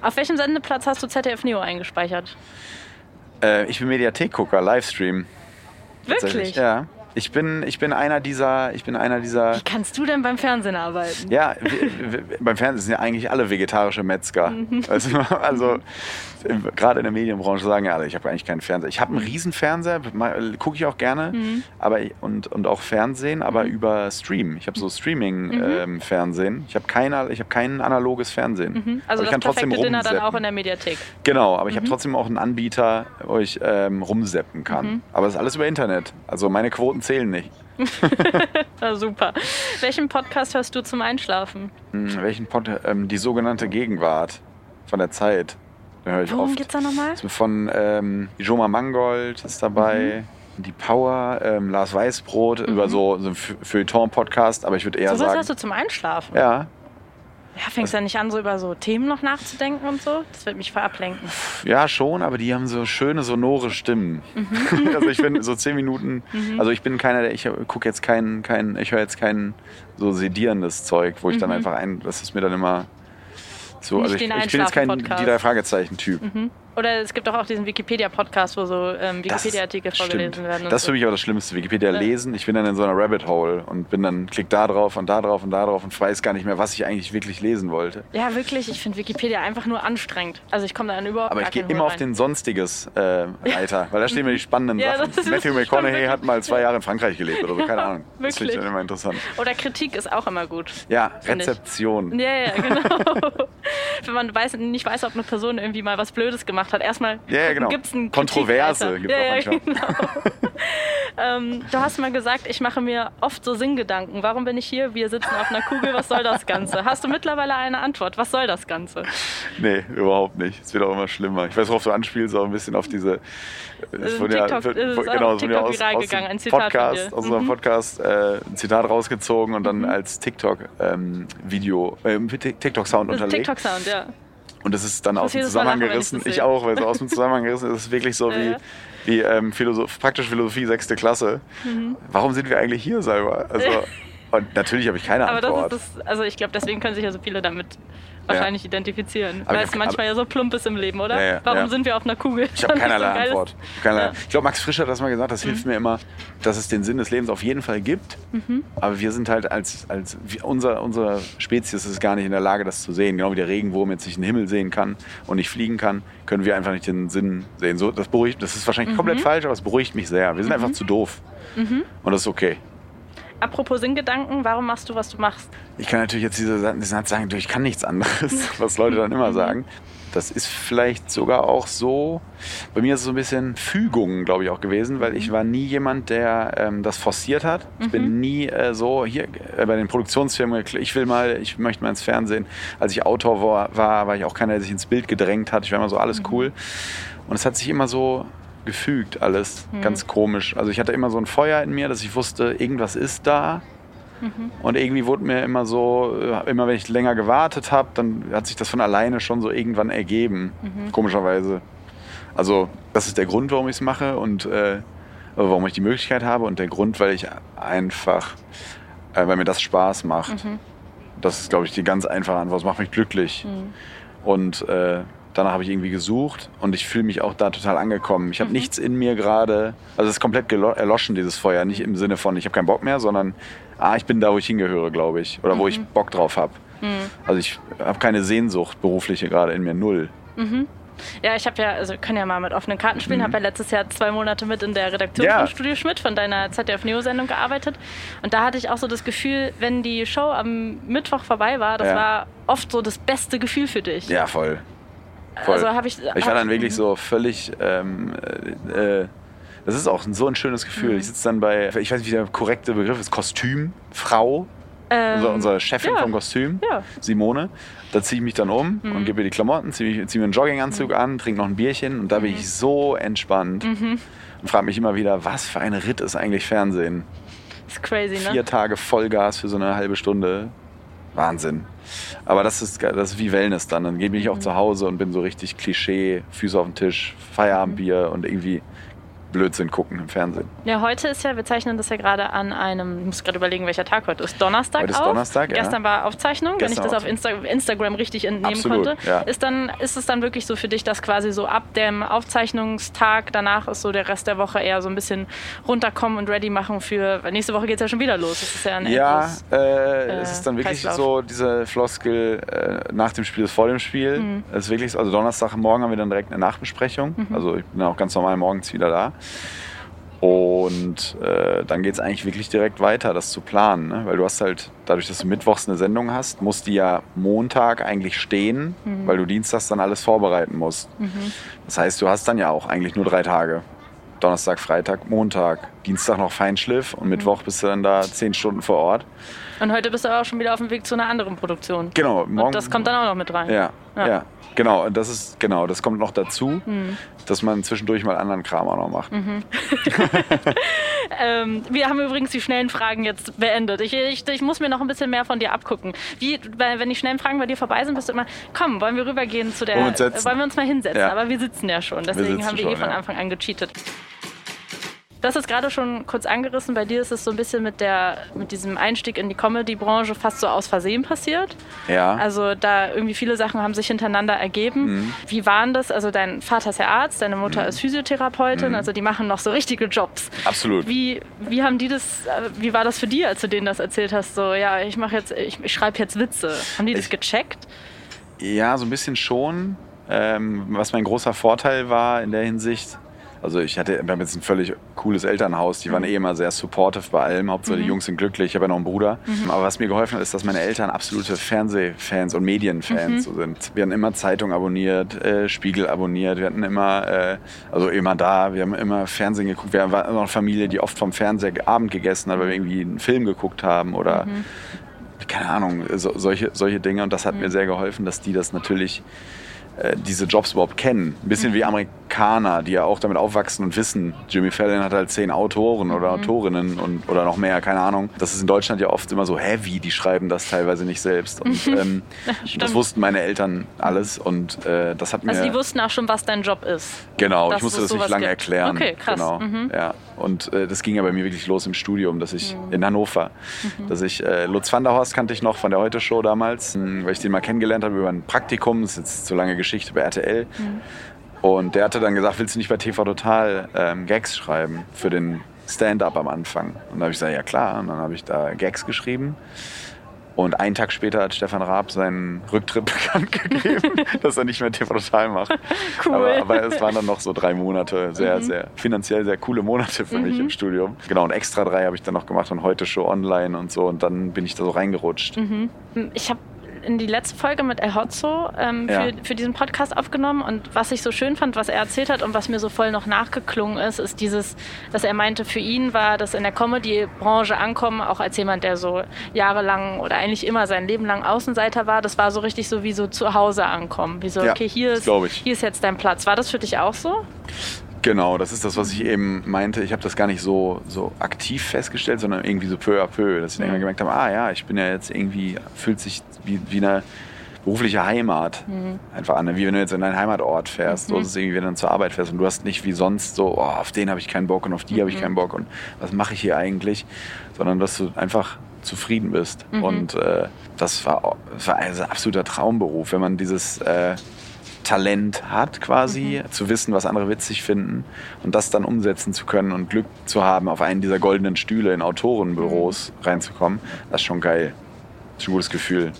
Auf welchem Sendeplatz hast du ZDF Neo eingespeichert? Äh, ich bin Mediathekgucker, Livestream. Wirklich? Ja. Ich bin, ich bin einer dieser, ich bin einer dieser Wie kannst du denn beim Fernsehen arbeiten? Ja, wir, wir, beim Fernsehen sind ja eigentlich alle vegetarische Metzger. Also, also im- gerade in der Medienbranche sagen ja alle, ich habe eigentlich keinen Fernseher. Ich habe einen riesen Fernseher, gucke ich auch gerne, aber und, und auch Fernsehen, aber über Stream. Ich habe so Streaming-Fernsehen. ich habe keine, ich habe kein analoges Fernsehen. Also aber ich das kann trotzdem Dinner dann auch in der Mediathek. Genau, aber ich habe trotzdem auch einen Anbieter, wo ich ähm, rumseppen kann. Aber es ist alles über Internet. Also meine Quoten zählen nicht. Na, super. Welchen Podcast hörst du zum Einschlafen? Hm, welchen Pod, ähm, die sogenannte Gegenwart von der Zeit. Den höre ich Worum oft. geht's da nochmal? Von ähm, Joma Mangold ist dabei. Mhm. Die Power, ähm, Lars Weißbrot über so, so ein Feu- Feuilleton-Podcast, aber ich würde eher So was sagen. hörst du zum Einschlafen? Ja, Ja, fängst du ja nicht an, so über so Themen noch nachzudenken und so? Das wird mich voll ablenken. ja, schon, aber die haben so schöne sonore Stimmen. Mhm. also ich finde so zehn Minuten, also ich bin keiner, der, ich gucke jetzt keinen, kein, ich höre jetzt kein so sedierendes Zeug, wo ich dann einfach ein, das ist mir dann immer so, Mhm. Nicht also ich, ich bin jetzt kein die drei Fragezeichen-Typ. Oder es gibt doch auch diesen Wikipedia-Podcast, wo so ähm, Wikipedia-Artikel vorgelesen stimmt. werden. Das ist für mich auch das Schlimmste. Wikipedia lesen. Ich bin dann in so einer Rabbit Hole und bin dann, klick da drauf und da drauf und da drauf und weiß gar nicht mehr, was ich eigentlich wirklich lesen wollte. Ja, wirklich. Ich finde Wikipedia einfach nur anstrengend. Also ich komme da dann überhaupt Aber ich gehe immer Hol auf rein. den Sonstiges äh, Reiter, weil da stehen mir die spannenden Ja, Sachen. Matthew wirklich McConaughey hat mal zwei Jahre in Frankreich gelebt oder so, keine Ahnung. Das finde ich wirklich. dann immer interessant. Oder Kritik ist auch immer gut. Ja, Find ich. Rezeption. Ja, ja, genau. Wenn man weiß, nicht weiß, ob eine Person irgendwie mal was Blödes gemacht hat. Erstmal Ja, ja, genau. gibt's einen Kontroverse gibt's ja, auch ja, genau. ähm, du hast mal gesagt, ich mache mir oft so Sinngedanken. Warum bin ich hier? Wir sitzen auf einer Kugel. Was soll das Ganze? Hast du mittlerweile eine Antwort? Was soll das Ganze? Nee, überhaupt nicht. Es wird auch immer schlimmer. Ich weiß, worauf du anspielst, auch ein bisschen auf diese. Es Äh, wurde ja, es genau, auf es TikTok aus, aus gegangen, ein Zitat Podcast. Mhm. aus unserem Podcast äh, ein Zitat rausgezogen und dann als TikTok-Video, äh, TikTok-Sound unterlegt. TikTok-Sound, ja. Und das ist dann aus dem Zusammenhang lachen, ich gerissen. Ich sehe. auch, weil so aus dem Zusammenhang gerissen ist es wirklich so wie, wie ähm, Philosoph praktische Philosophie, sechste Klasse. Warum sind wir eigentlich hier, selber? Also, und natürlich habe ich keine Mhm. Aber Antwort. das ist das, also ich glaube, deswegen können sich ja so viele damit wahrscheinlich identifizieren. Aber weil es manchmal ja so plump ist im Leben, oder? Ja, ja, Warum ja. sind wir auf einer Kugel? Ich habe so keinerlei ein geiles- Antwort. Keinerlei. Ja. Mhm. Ich glaube, Max Frisch hat das mal gesagt, das hilft mir immer, dass es den Sinn des Lebens auf jeden Fall gibt. Mhm. Aber wir sind halt als, als unser, unsere Spezies ist gar nicht in der Lage, das zu sehen. Genau wie der Regenwurm jetzt nicht den Himmel sehen kann und nicht fliegen kann, können wir einfach nicht den Sinn sehen. So, das, beruhigt, das ist wahrscheinlich Mhm. komplett falsch, aber es beruhigt mich sehr. Wir sind einfach zu doof. Und das ist okay. Apropos Sinngedanken, warum machst du, was du machst? Ich kann natürlich jetzt diese, diesen Satz sagen, ich kann nichts anderes, was Leute dann immer sagen. Das ist vielleicht sogar auch so, bei mir ist es so ein bisschen Fügung, glaube ich, auch gewesen, weil ich war nie jemand, der ähm, das forciert hat. Ich bin nie äh, so, hier äh, bei den Produktionsfirmen, ich will mal, ich möchte mal ins Fernsehen. Als ich Autor war, war, war ich auch keiner, der sich ins Bild gedrängt hat. Ich war immer so, alles cool. Und es hat sich immer so gefügt, alles. Ganz komisch. Also ich hatte immer so ein Feuer in mir, dass ich wusste, irgendwas ist da. Und irgendwie wurde mir immer so, äh, immer wenn ich länger gewartet habe, dann hat sich das von alleine schon so irgendwann ergeben. Komischerweise. Also das ist der Grund, warum ich es mache und äh, warum ich die Möglichkeit habe und der Grund, weil ich einfach, äh, weil mir das Spaß macht. Das ist, glaube ich, die ganz einfache Antwort. Es macht mich glücklich. Und äh, danach habe ich irgendwie gesucht und ich fühle mich auch da total angekommen. Ich habe nichts in mir gerade, also es ist komplett erloschen, dieses Feuer. Nicht im Sinne von, ich habe keinen Bock mehr, sondern ah, ich bin da, wo ich hingehöre, glaube ich. Oder wo ich Bock drauf habe. Also ich habe keine Sehnsucht berufliche gerade in mir, null. Ja, ich habe ja, also wir können ja mal mit offenen Karten spielen. habe ja letztes Jahr zwei Monate mit in der Redaktion Mhm. Ja. von Studio Schmidt von deiner ZDF Neo Sendung gearbeitet und da hatte ich auch so das Gefühl, wenn die Show am Mittwoch vorbei war, das Ja. war oft so das beste Gefühl für dich. Ja, voll. Voll. Also habe ich. Ich war dann wirklich so völlig. Ähm, äh, äh, das ist auch so ein schönes Gefühl. Mhm. Ich sitze dann bei, ich weiß nicht, wie der korrekte Begriff ist, Kostümfrau. ähm, Unser, unsere Chefin ja. vom Kostüm, Ja. Simone. Da ziehe ich mich dann um Mhm. und gebe ihr die Klamotten, ziehe zieh mir einen Jogginganzug an, trinke noch ein Bierchen und da Mhm. bin ich so entspannt und frage mich immer wieder, was für ein Ritt ist eigentlich Fernsehen? ist crazy, ne? Vier Tage Vollgas für so eine halbe Stunde. Wahnsinn. Aber das ist, das ist wie Wellness dann. Dann gehe ich Mhm. auch zu Hause und bin so richtig Klischee, Füße auf den Tisch, Feierabendbier und irgendwie Blödsinn gucken im Fernsehen. Ja, heute ist ja, wir zeichnen das ja gerade an einem, ich muss gerade überlegen, welcher Tag heute ist. Donnerstag Heute ist auf. Donnerstag, ja. Gestern war Aufzeichnung, wenn ich Gestern das auf Insta Instagram richtig entnehmen Absolut, konnte. ja. Ist, dann, ist es dann wirklich so für dich, dass quasi so ab dem Aufzeichnungstag danach ist so der Rest der Woche eher so ein bisschen runterkommen und ready machen für, weil nächste Woche geht es ja schon wieder los. Ist ja Ja, endlos- äh, es ist dann wirklich Kreislauf. so diese Floskel, äh, nach dem Spiel ist vor dem Spiel. Mhm. Es ist wirklich so, also Donnerstagmorgen haben wir dann direkt eine Nachbesprechung. Mhm. Also ich bin auch ganz normal morgens wieder da. Und äh, dann geht es eigentlich wirklich direkt weiter, das zu planen. Ne? Weil du hast halt, dadurch, dass du mittwochs eine Sendung hast, muss die ja Montag eigentlich stehen, Mhm. weil du dienstags dann alles vorbereiten musst. Das heißt, du hast dann ja auch eigentlich nur drei Tage. Donnerstag, Freitag, Montag, Dienstag noch Feinschliff und Mittwoch bist du dann da zehn Stunden vor Ort. Und heute bist du aber auch schon wieder auf dem Weg zu einer anderen Produktion. Genau, morgen. Und das kommt dann auch noch mit rein. Ja, Ja. ja, genau. Und das ist genau, das kommt noch dazu, Mhm. dass man zwischendurch mal anderen Kram auch noch macht. Ähm, wir haben übrigens die schnellen Fragen jetzt beendet. Ich, ich, ich muss mir noch ein bisschen mehr von dir abgucken. Wie, wenn die schnellen Fragen bei dir vorbei sind, bist du immer, komm, wollen wir rübergehen zu der. Wollen wir uns setzen? wollen wir uns mal hinsetzen? Ja. Aber wir sitzen ja schon. Deswegen sitzen haben wir eh schon, von ja. Anfang an gecheatet. Du hast es gerade schon kurz angerissen. Bei dir ist es so ein bisschen mit, der, mit diesem Einstieg in die Comedy-Branche fast so aus Versehen passiert. Ja. Also da irgendwie viele Sachen haben sich hintereinander ergeben. Mhm. Wie waren das? Also dein Vater ist ja Arzt, deine Mutter ist Physiotherapeutin, also die machen noch so richtige Jobs. Absolut. Wie, wie haben die das, äh, wie war das für die, als du denen das erzählt hast? So, ja, ich mache jetzt, ich, ich schreibe jetzt Witze. Haben die das Ich- gecheckt? Ja, so ein bisschen schon. Ähm, was mein großer Vorteil war in der Hinsicht, also ich hatte, wir haben jetzt ein völlig cooles Elternhaus, die waren eh immer sehr supportive bei allem, Hauptsache die Jungs sind glücklich, ich habe ja noch einen Bruder. Aber was mir geholfen hat, ist, dass meine Eltern absolute Fernsehfans und Medienfans so sind. Wir haben immer Zeitung abonniert, äh, Spiegel abonniert, wir hatten immer, äh, also immer da, wir haben immer Fernsehen geguckt, wir waren noch eine Familie, die oft vom Fernseher Abend gegessen hat, weil wir irgendwie einen Film geguckt haben oder keine Ahnung, so, solche, solche Dinge. Und das hat mir sehr geholfen, dass die das natürlich, diese Jobs überhaupt kennen. Ein bisschen wie Amerikaner, die ja auch damit aufwachsen und wissen, Jimmy Fallon hat halt zehn Autoren oder Autorinnen und, oder noch mehr, keine Ahnung. Das ist in Deutschland ja oft immer so heavy, die schreiben das teilweise nicht selbst. Und ähm, das wussten meine Eltern alles und äh, das hat mir... Also die wussten auch schon, was dein Job ist. Genau, ich musste das nicht lange gibt. erklären. Okay, krass. Genau, Mhm. ja. Und äh, das ging ja bei mir wirklich los im Studium, dass ich Mhm. in Hannover, dass ich äh, Lutz van der Horst kannte ich noch von der Heute Show damals, mh, weil ich den mal kennengelernt habe über ein Praktikum. Das ist jetzt so lange Geschichte bei RTL. Mhm. Und der hatte dann gesagt, willst du nicht bei TV Total ähm, Gags schreiben für den Stand-up am Anfang? Und da habe ich gesagt, ja klar. Und dann habe ich da Gags geschrieben. Und einen Tag später hat Stefan Raab seinen Rücktritt bekannt gegeben, dass er nicht mehr TV Total macht. Cool. Aber, aber es waren dann noch so drei Monate, sehr, sehr finanziell sehr coole Monate für mich im Studium. Genau, und extra drei habe ich dann noch gemacht und heute Show online und so. Und dann bin ich da so reingerutscht. Ich habe in die letzte Folge mit El Hotzo ähm, Ja. für, für diesen Podcast aufgenommen und was ich so schön fand, was er erzählt hat und was mir so voll noch nachgeklungen ist, ist dieses, dass er meinte, für ihn war das in der Comedy-Branche ankommen, auch als jemand, der so jahrelang oder eigentlich immer sein Leben lang Außenseiter war, das war so richtig so wie so zu Hause ankommen. Wie so, Ja, okay, hier ist, hier ist jetzt dein Platz. War das für dich auch so? Genau, das ist das, was ich eben meinte. Ich habe das gar nicht so, so aktiv festgestellt, sondern irgendwie so peu à peu, dass ich dann immer gemerkt habe, ah ja, ich bin ja jetzt irgendwie, fühlt sich wie, wie eine berufliche Heimat einfach an. Wie wenn du jetzt in deinen Heimatort fährst, so ist es irgendwie, wenn du dann zur Arbeit fährst und du hast nicht wie sonst so, oh, auf den habe ich keinen Bock und auf die habe ich keinen Bock und was mache ich hier eigentlich, sondern dass du einfach zufrieden bist. Und äh, das war, das war also ein absoluter Traumberuf, wenn man dieses äh, Talent hat, quasi, zu wissen, was andere witzig finden und das dann umsetzen zu können und Glück zu haben, auf einen dieser goldenen Stühle in Autorenbüros reinzukommen, das ist schon geil. Das ist ein gutes Gefühl.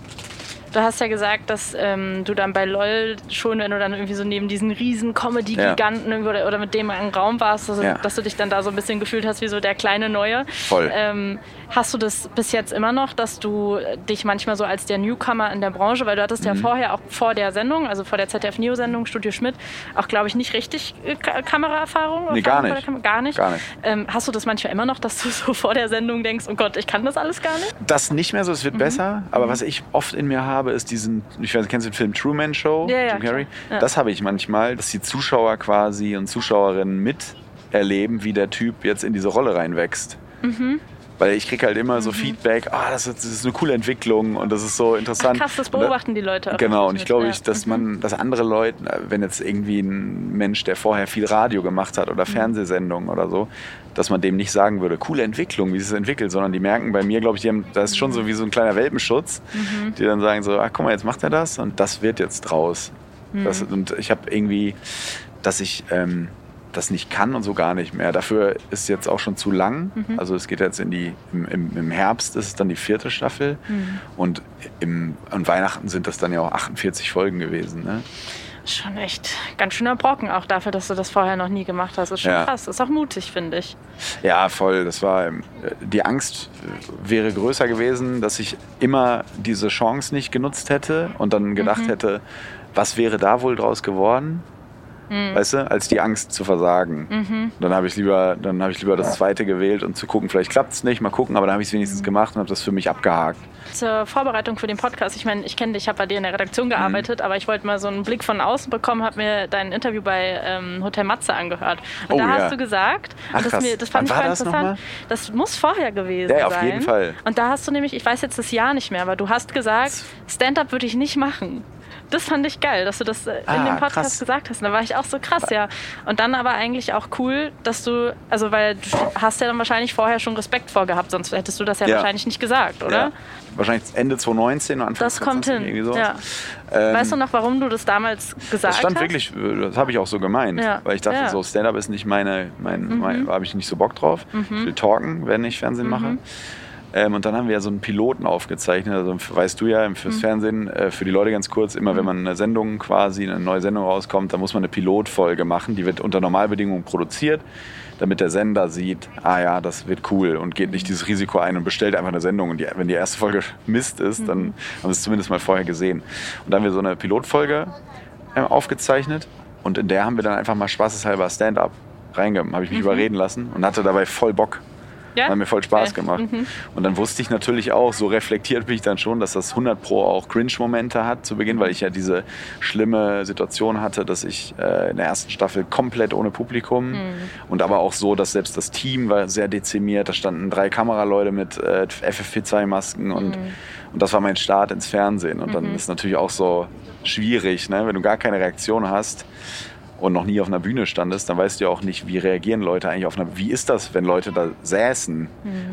Du hast ja gesagt, dass ähm, du dann bei LOL schon, wenn du dann irgendwie so neben diesen riesen Comedy-Giganten irgendwie oder, oder mit dem im Raum warst, dass, Ja. dass du dich dann da so ein bisschen gefühlt hast wie so der kleine Neue. Voll. Ähm, hast du das bis jetzt immer noch, dass du dich manchmal so als der Newcomer in der Branche, weil du hattest Mhm. ja vorher auch vor der Sendung, also vor der ZDF-Neo-Sendung Studio Schmidt, auch glaube ich nicht richtig äh, Ka Kameraerfahrung? Nee, gar nicht. Kam- Gar nicht? Gar nicht. Ähm, hast du das manchmal immer noch, dass du so vor der Sendung denkst, oh Gott, ich kann das alles gar nicht? Das nicht mehr so, es wird Mhm. besser, aber was ich oft in mir habe, ist diesen, ich weiß, kennst du den Film Truman Show? Ja, ja, Jim Carrey? Ja. Das habe ich manchmal, dass die Zuschauer quasi und Zuschauerinnen miterleben, wie der Typ jetzt in diese Rolle reinwächst. Mhm. Weil ich kriege halt immer so Feedback, ah, das, ist, das ist eine coole Entwicklung und das ist so interessant. Krass, das beobachten die Leute. auch Genau, und ich glaube, ich, dass man, dass andere Leute, wenn jetzt irgendwie ein Mensch, der vorher viel Radio gemacht hat oder Mhm. Fernsehsendungen oder so, dass man dem nicht sagen würde, coole Entwicklung, wie es sich entwickelt, sondern die merken bei mir, glaube ich, die haben, das ist schon Mhm. so wie so ein kleiner Welpenschutz, die dann sagen so, ah, guck mal, jetzt macht er das und das wird jetzt draus. Das, Mhm. und ich habe irgendwie, dass ich ähm, das nicht kann und so gar nicht mehr. Dafür ist jetzt auch schon zu lang. Mhm. Also es geht jetzt in die, im, im, im Herbst ist es dann die vierte Staffel Mhm. und im, an Weihnachten sind das dann ja auch 48 Folgen gewesen. Ne? Schon echt ganz schöner Brocken, auch dafür, dass du das vorher noch nie gemacht hast. Ist schon Ja. krass. Ist auch mutig, finde ich. Ja, voll. Das war ähm, die Angst äh, wäre größer gewesen, dass ich immer diese Chance nicht genutzt hätte und dann gedacht Mhm. hätte, was wäre da wohl draus geworden? Mhm. Weißt du, als die Angst zu versagen. Dann habe ich lieber, dann habe ich lieber das zweite gewählt und zu gucken, vielleicht klappt es nicht, mal gucken, aber dann habe ich es Mhm. wenigstens gemacht und habe das für mich abgehakt. Zur Vorbereitung für den Podcast, ich meine, ich kenne dich, ich habe bei dir in der Mhm. Redaktion gearbeitet, aber ich wollte mal so einen Blick von außen bekommen, habe mir dein Interview bei ähm, Hotel Matze angehört. Und Oh, da ja. hast du gesagt, Ach, das, mir, das fand ich war voll das interessant, das muss vorher gewesen Ja, sein. auf jeden Fall. Und da hast du nämlich, ich weiß jetzt das Jahr nicht mehr, aber du hast gesagt, Stand-up würde ich nicht machen. Das fand ich geil, dass du das äh, in Ah, dem Podcast krass. gesagt hast. Und da war ich auch so krass, ja. Und dann aber eigentlich auch cool, dass du, also weil du hast ja dann wahrscheinlich vorher schon Respekt vorgehabt, sonst hättest du das ja, Ja. wahrscheinlich nicht gesagt, oder? Ja. Wahrscheinlich Ende 2019 oder Anfang Das kommt 2020, hin. irgendwie sowas. Ja. Ähm, weißt du noch, warum du das damals gesagt Das stand hast? wirklich, äh, das habe ich auch so gemeint, weil ich dachte. Mhm. so Stand-up ist nicht meine, mein, mein habe ich nicht so Bock drauf. Ich will talken, wenn ich Fernsehen mache. Ähm, und dann haben wir ja so einen Piloten aufgezeichnet, also weißt du ja, fürs Mhm. Fernsehen, äh, für die Leute ganz kurz, immer wenn man eine Sendung quasi, eine neue Sendung rauskommt, dann muss man eine Pilotfolge machen, die wird unter Normalbedingungen produziert, damit der Sender sieht, ah ja, das wird cool und geht nicht dieses Risiko ein und bestellt einfach eine Sendung. Und die, wenn die erste Folge Mist ist, dann haben sie es zumindest mal vorher gesehen. Und dann haben wir so eine Pilotfolge äh, aufgezeichnet und in der haben wir dann einfach mal spaßeshalber Stand-up reingegeben, habe ich mich überreden lassen und hatte dabei voll Bock. Ja? Hat mir voll Spaß Okay. gemacht. Und dann wusste ich natürlich auch, so reflektiert bin ich dann schon, dass das 100 Pro auch Cringe-Momente hat zu Beginn, weil ich ja diese schlimme Situation hatte, dass ich äh, in der ersten Staffel komplett ohne Publikum und aber auch so, dass selbst das Team war sehr dezimiert. Da standen drei Kameraleute mit äh, FFP2-Masken und, und das war mein Start ins Fernsehen. Und dann ist natürlich auch so schwierig, ne? wenn du gar keine Reaktion hast und noch nie auf einer Bühne standest, dann weißt du ja auch nicht, wie reagieren Leute eigentlich auf einer Wie ist das, wenn Leute da säßen?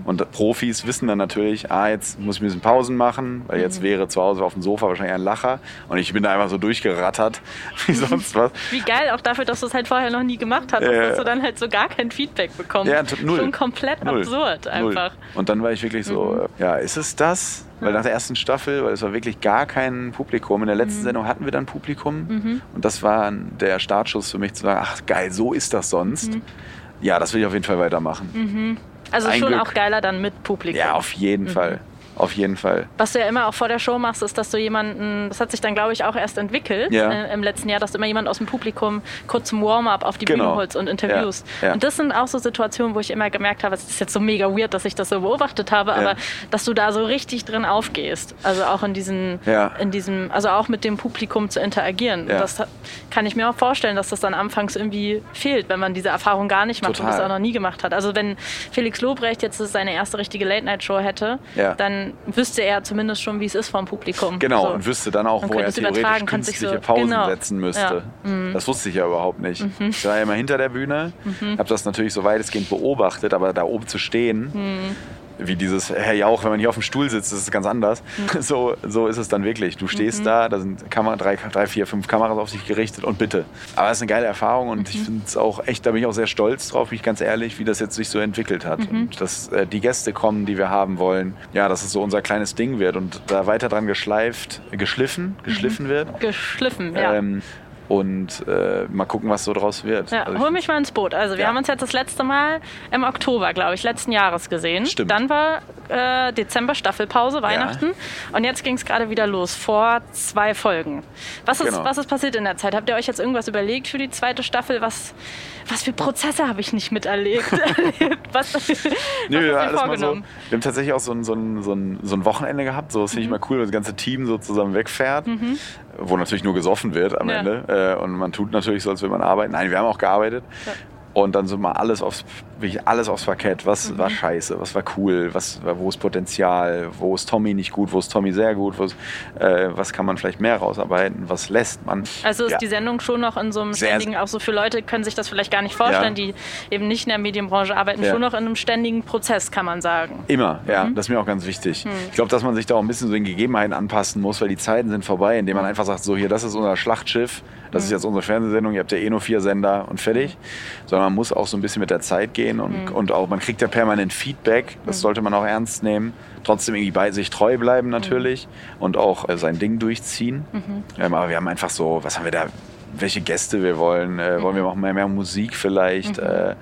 Und Profis wissen dann natürlich, ah, jetzt muss ich ein bisschen Pausen machen, weil jetzt wäre zu Hause auf dem Sofa wahrscheinlich ein Lacher und ich bin da einfach so durchgerattert, wie sonst was. Wie geil, auch dafür, dass du es halt vorher noch nie gemacht Ja, ja. dass du dann halt so gar kein Feedback bekommst. Ja, null. Schon komplett Null. absurd Null. einfach. Und dann war ich wirklich so, äh, ja, ist es das? Weil nach der ersten Staffel, weil es war wirklich gar kein Publikum. In der letzten Mhm. Sendung hatten wir dann Publikum und das war der Startschuss für mich zu sagen, ach geil, so ist das sonst. Mhm. Ja, das will ich auf jeden Fall weitermachen. Also Ein schon Glück. auch geiler dann mit Publikum. Ja, auf jeden Fall. Auf jeden Fall. Was du ja immer auch vor der Show machst, ist, dass du jemanden, das hat sich dann glaube ich auch erst entwickelt Ja. äh, im letzten Jahr, dass du immer jemanden aus dem Publikum kurz zum Warm-up auf die Genau. Bühne holst und interviewst. Ja, ja. Und das sind auch so Situationen, wo ich immer gemerkt habe, es ist jetzt so mega weird, dass ich das so beobachtet habe, aber dass du da so richtig drin aufgehst. Also auch in diesen, Ja. in diesem, also auch mit dem Publikum zu interagieren. Und das kann ich mir auch vorstellen, dass das dann anfangs irgendwie fehlt, wenn man diese Erfahrung gar nicht macht und Total. das auch noch nie gemacht hat. Also wenn Felix Lobrecht jetzt seine erste richtige Late-Night-Show hätte, Ja. Dann wüsste er zumindest schon, wie es ist vom Publikum. Genau, So. und wüsste dann auch, wo er theoretisch künstliche so- Pausen genau. setzen müsste. Ja. Mhm. Das wusste ich ja überhaupt nicht. Ich war ja immer hinter der Bühne, habe das natürlich so weitestgehend beobachtet, aber da oben zu stehen, Mhm. Wie dieses Herr Jauch, wenn man hier auf dem Stuhl sitzt, ist ganz anders. So, so ist es dann wirklich. Du stehst Mhm. da, da sind Kamera, drei, drei, vier, fünf Kameras auf dich gerichtet und bitte. Aber es ist eine geile Erfahrung und Mhm. ich finde es auch echt, da bin ich auch sehr stolz drauf, bin ich ganz ehrlich, wie das jetzt sich so entwickelt hat. Mhm. Und dass äh, die Gäste kommen, die wir haben wollen. Ja, dass es so unser kleines Ding wird und da weiter dran geschleift, geschliffen, geschliffen wird. Geschliffen, ja. Ähm, und äh, mal gucken, was so draus wird. Ja, Also hol mich mal ins Boot. Also wir Ja. haben uns jetzt das letzte Mal im Oktober, glaube ich, letzten Jahres gesehen. Stimmt. Dann war äh, Dezember Staffelpause, Weihnachten. Und jetzt ging es gerade wieder los, vor zwei Folgen. Was ist, Genau. was ist passiert in der Zeit? Habt ihr euch jetzt irgendwas überlegt für die zweite Staffel? Was, was für Prozesse habe ich nicht miterlebt? was, was Nö, du ja, mal so. Wir haben tatsächlich auch so ein, so ein, so ein, so ein Wochenende gehabt. So, das finde ich Mhm. mal cool, wenn das ganze Team so zusammen wegfährt. Wo natürlich nur gesoffen wird am Ja. Ende. Äh, und man tut natürlich so, als würde man arbeiten. Nein, wir haben auch gearbeitet. Ja. Und dann so mal alles aufs, wirklich alles aufs Parkett. Was Mhm. war scheiße, was war cool, was, wo ist Potenzial, wo ist Tommy nicht gut, wo ist Tommy sehr gut, ist, äh, was kann man vielleicht mehr rausarbeiten, was lässt man. Also ist Ja. die Sendung schon noch in so einem Sehr- ständigen, auch so für Leute können sich das vielleicht gar nicht vorstellen, Ja. die eben nicht in der Medienbranche arbeiten, Ja. schon noch in einem ständigen Prozess, kann man sagen. Immer, ja, Mhm. das ist mir auch ganz wichtig. Ich glaube, dass man sich da auch ein bisschen so den Gegebenheiten anpassen muss, weil die Zeiten sind vorbei, indem man einfach sagt, so hier, das ist unser Schlachtschiff, das Mhm. ist jetzt unsere Fernsehsendung, ihr habt ja eh nur vier Sender und fertig. Sondern man muss auch so ein bisschen mit der Zeit gehen und, Mhm. und auch, man kriegt ja permanent Feedback, das sollte man auch ernst nehmen. Trotzdem irgendwie bei sich treu bleiben natürlich und auch äh, sein Ding durchziehen. Mhm. Ähm, aber wir haben einfach so, was haben wir da, welche Gäste wir wollen, äh, wollen wir Mhm. auch mehr, mehr Musik vielleicht, äh,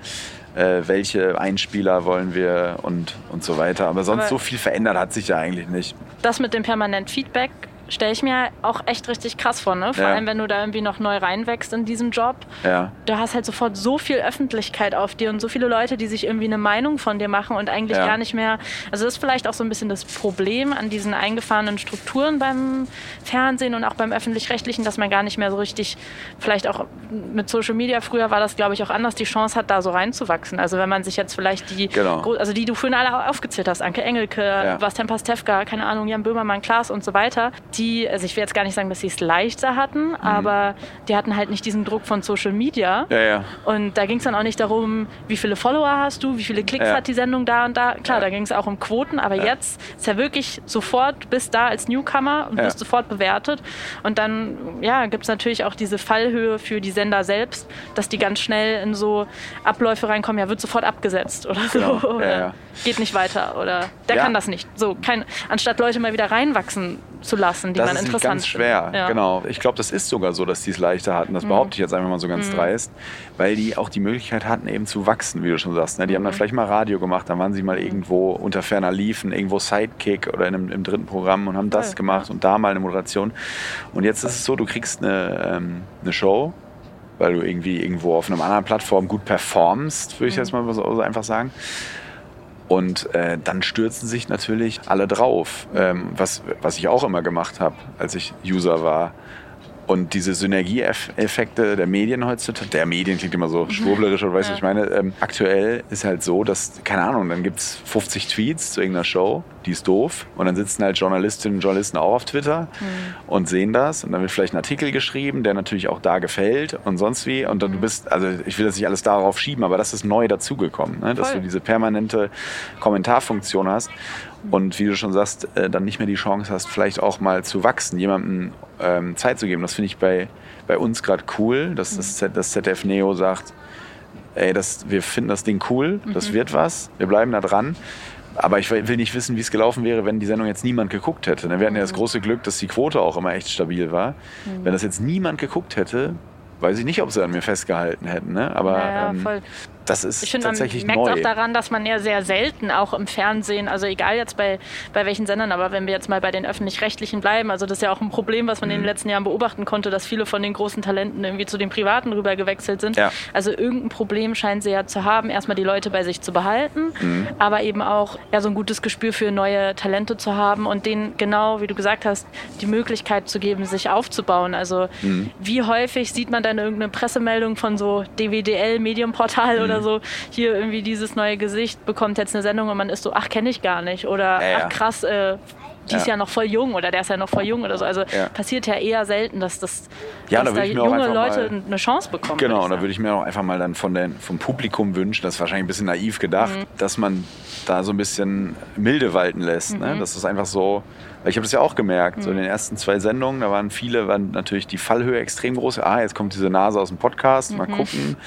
äh, welche Einspieler wollen wir und, und so weiter. Aber sonst Aber- so viel verändert hat sich ja eigentlich nicht. Das mit dem permanent Feedback stelle ich mir auch echt richtig krass vor, ne? Vor Ja. allem, wenn du da irgendwie noch neu reinwächst in diesen Job. Ja, Du hast halt sofort so viel Öffentlichkeit auf dir und so viele Leute, die sich irgendwie eine Meinung von dir machen und eigentlich Ja. gar nicht mehr. Also das ist vielleicht auch so ein bisschen das Problem an diesen eingefahrenen Strukturen beim Fernsehen und auch beim öffentlich-rechtlichen, dass man gar nicht mehr so richtig, vielleicht auch mit Social Media, früher war das glaube ich auch anders, die Chance hat, da so reinzuwachsen. Also wenn man sich jetzt vielleicht die, Genau. also die du vorhin alle aufgezählt hast, Anke Engelke, Ja. Bastian Pastewka, keine Ahnung, Jan Böhmermann, Klaas und so weiter, die, also ich will jetzt gar nicht sagen, dass sie es leichter hatten, Mhm. aber die hatten halt nicht diesen Druck von Social Media. ja, ja. Und da ging es dann auch nicht darum, wie viele Follower hast du, wie viele Klicks Ja. hat die Sendung da und da. Klar, da ging es auch um Quoten, aber jetzt ist ja wirklich sofort, bist da als Newcomer und wirst sofort bewertet. Und dann ja, gibt es natürlich auch diese Fallhöhe für die Sender selbst, dass die ganz schnell in so Abläufe reinkommen, ja, wird sofort abgesetzt oder so. Genau. Ja, Oder geht nicht weiter oder der kann das nicht. So, kein, anstatt Leute mal wieder reinwachsen zu lassen, die Das man ist interessant ganz schwer. Ja. Mhm. genau. Ich glaube, das ist sogar so, dass die es leichter hatten. Das behaupte ich jetzt einfach mal so ganz dreist, weil die auch die Möglichkeit hatten, eben zu wachsen, wie du schon sagst. Ne? Die haben Mhm. dann vielleicht mal Radio gemacht, dann waren sie mal irgendwo unter ferner Liefen, irgendwo Sidekick oder in einem, im dritten Programm und haben das Voll, gemacht und da mal eine Moderation. Und jetzt ist es so, du kriegst eine, ähm, eine Show, weil du irgendwie irgendwo auf einer anderen Plattform gut performst, würde ich jetzt mal so so einfach sagen. Und äh, dann stürzen sich natürlich alle drauf, ähm, was, was ich auch immer gemacht habe, als ich User war. Und diese Synergieeffekte der Medien heutzutage, der Medien klingt immer so schwurblerisch oder weißt du, was ich meine. Ähm, aktuell ist halt so, dass, keine Ahnung, dann gibt es 50 Tweets zu irgendeiner Show, die ist doof. Und dann sitzen halt Journalistinnen und Journalisten auch auf Twitter und sehen das. Und dann wird vielleicht ein Artikel geschrieben, der natürlich auch da gefällt und sonst wie. Und dann du bist, also ich will das nicht alles darauf schieben, aber das ist neu dazugekommen, ne? dass Voll. du diese permanente Kommentarfunktion hast. Und wie du schon sagst, äh, dann nicht mehr die Chance hast, vielleicht auch mal zu wachsen, jemandem ähm, Zeit zu geben. Das finde ich bei, bei uns gerade cool, dass das, Z- das ZDF Neo sagt, ey, das, wir finden das Ding cool, das wird was, wir bleiben da dran. aber ich will nicht wissen, wie es gelaufen wäre, wenn die Sendung jetzt niemand geguckt hätte. Wir hatten ja das große Glück, dass die Quote auch immer echt stabil war. Mhm. Wenn das jetzt niemand geguckt hätte, weiß ich nicht, ob sie an mir festgehalten hätten. Ne? Aber ja, ja, ähm, das ist ich find, tatsächlich man merkt neu. auch daran, dass man ja sehr selten auch im Fernsehen, also egal jetzt bei, bei welchen Sendern, aber wenn wir jetzt mal bei den öffentlich-rechtlichen bleiben, also das ist ja auch ein Problem, was man mhm. in den mhm. letzten Jahren beobachten konnte, dass viele von den großen Talenten irgendwie zu den Privaten rüber gewechselt sind. Ja. Also irgendein Problem scheinen sie ja zu haben, erstmal die Leute bei sich zu behalten, mhm. aber eben auch ja, so ein gutes Gespür für neue Talente zu haben und denen genau, wie du gesagt hast, die Möglichkeit zu geben, sich aufzubauen. Also mhm. wie häufig sieht man dann irgendeine Pressemeldung von so DWDL, Medienportal oder mhm. so, hier irgendwie dieses neue Gesicht bekommt jetzt eine Sendung und man ist so, ach, kenne ich gar nicht. Oder ja, ach krass, äh, die ist ja. noch voll jung oder der ist ja noch voll jung oder so. Also ja. passiert ja eher selten, dass, das, ja, dass da, da junge Leute mal, eine Chance bekommen. Genau, und da würde ich mir auch einfach mal dann von den, vom Publikum wünschen, das ist wahrscheinlich ein bisschen naiv gedacht, mhm. dass man da so ein bisschen milde walten lässt. Ne? Mhm. Ne? Das ist einfach so, weil ich habe das ja auch gemerkt, mhm. so in den ersten zwei Sendungen, da waren viele, waren natürlich die Fallhöhe extrem groß. Ah, jetzt kommt diese Nase aus dem Podcast, mal mhm. gucken.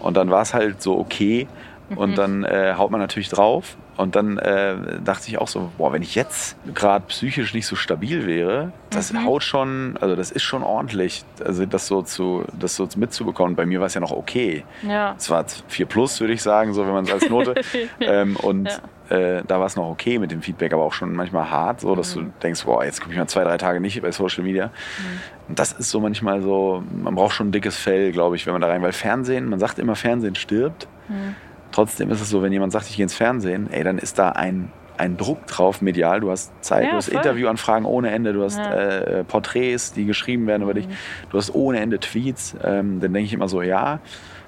Und dann war es halt so okay. Und mhm. dann äh, haut man natürlich drauf. Und dann äh, dachte ich auch so, boah, wenn ich jetzt gerade psychisch nicht so stabil wäre, das mhm. haut schon, also das ist schon ordentlich, also das so zu, das so mitzubekommen. Bei mir war es ja noch okay. Ja. Es war 4 plus, würde ich sagen, so wenn man es als Note. ähm, und ja. äh, da war es noch okay mit dem Feedback, aber auch schon manchmal hart, so dass mhm. du denkst, boah, jetzt gucke ich mal zwei, drei Tage nicht bei Social Media. Mhm. Und das ist so manchmal so, man braucht schon ein dickes Fell, glaube ich, wenn man da rein, weil Fernsehen, man sagt immer, Fernsehen stirbt. Mhm. Trotzdem ist es so, wenn jemand sagt, ich gehe ins Fernsehen, ey, dann ist da ein, ein Druck drauf medial. Du hast Zeit, ja, du hast voll. Interviewanfragen ohne Ende, du hast ja. äh, Porträts, die geschrieben werden über mhm. dich, du hast ohne Ende Tweets. Ähm, dann denke ich immer so, ja,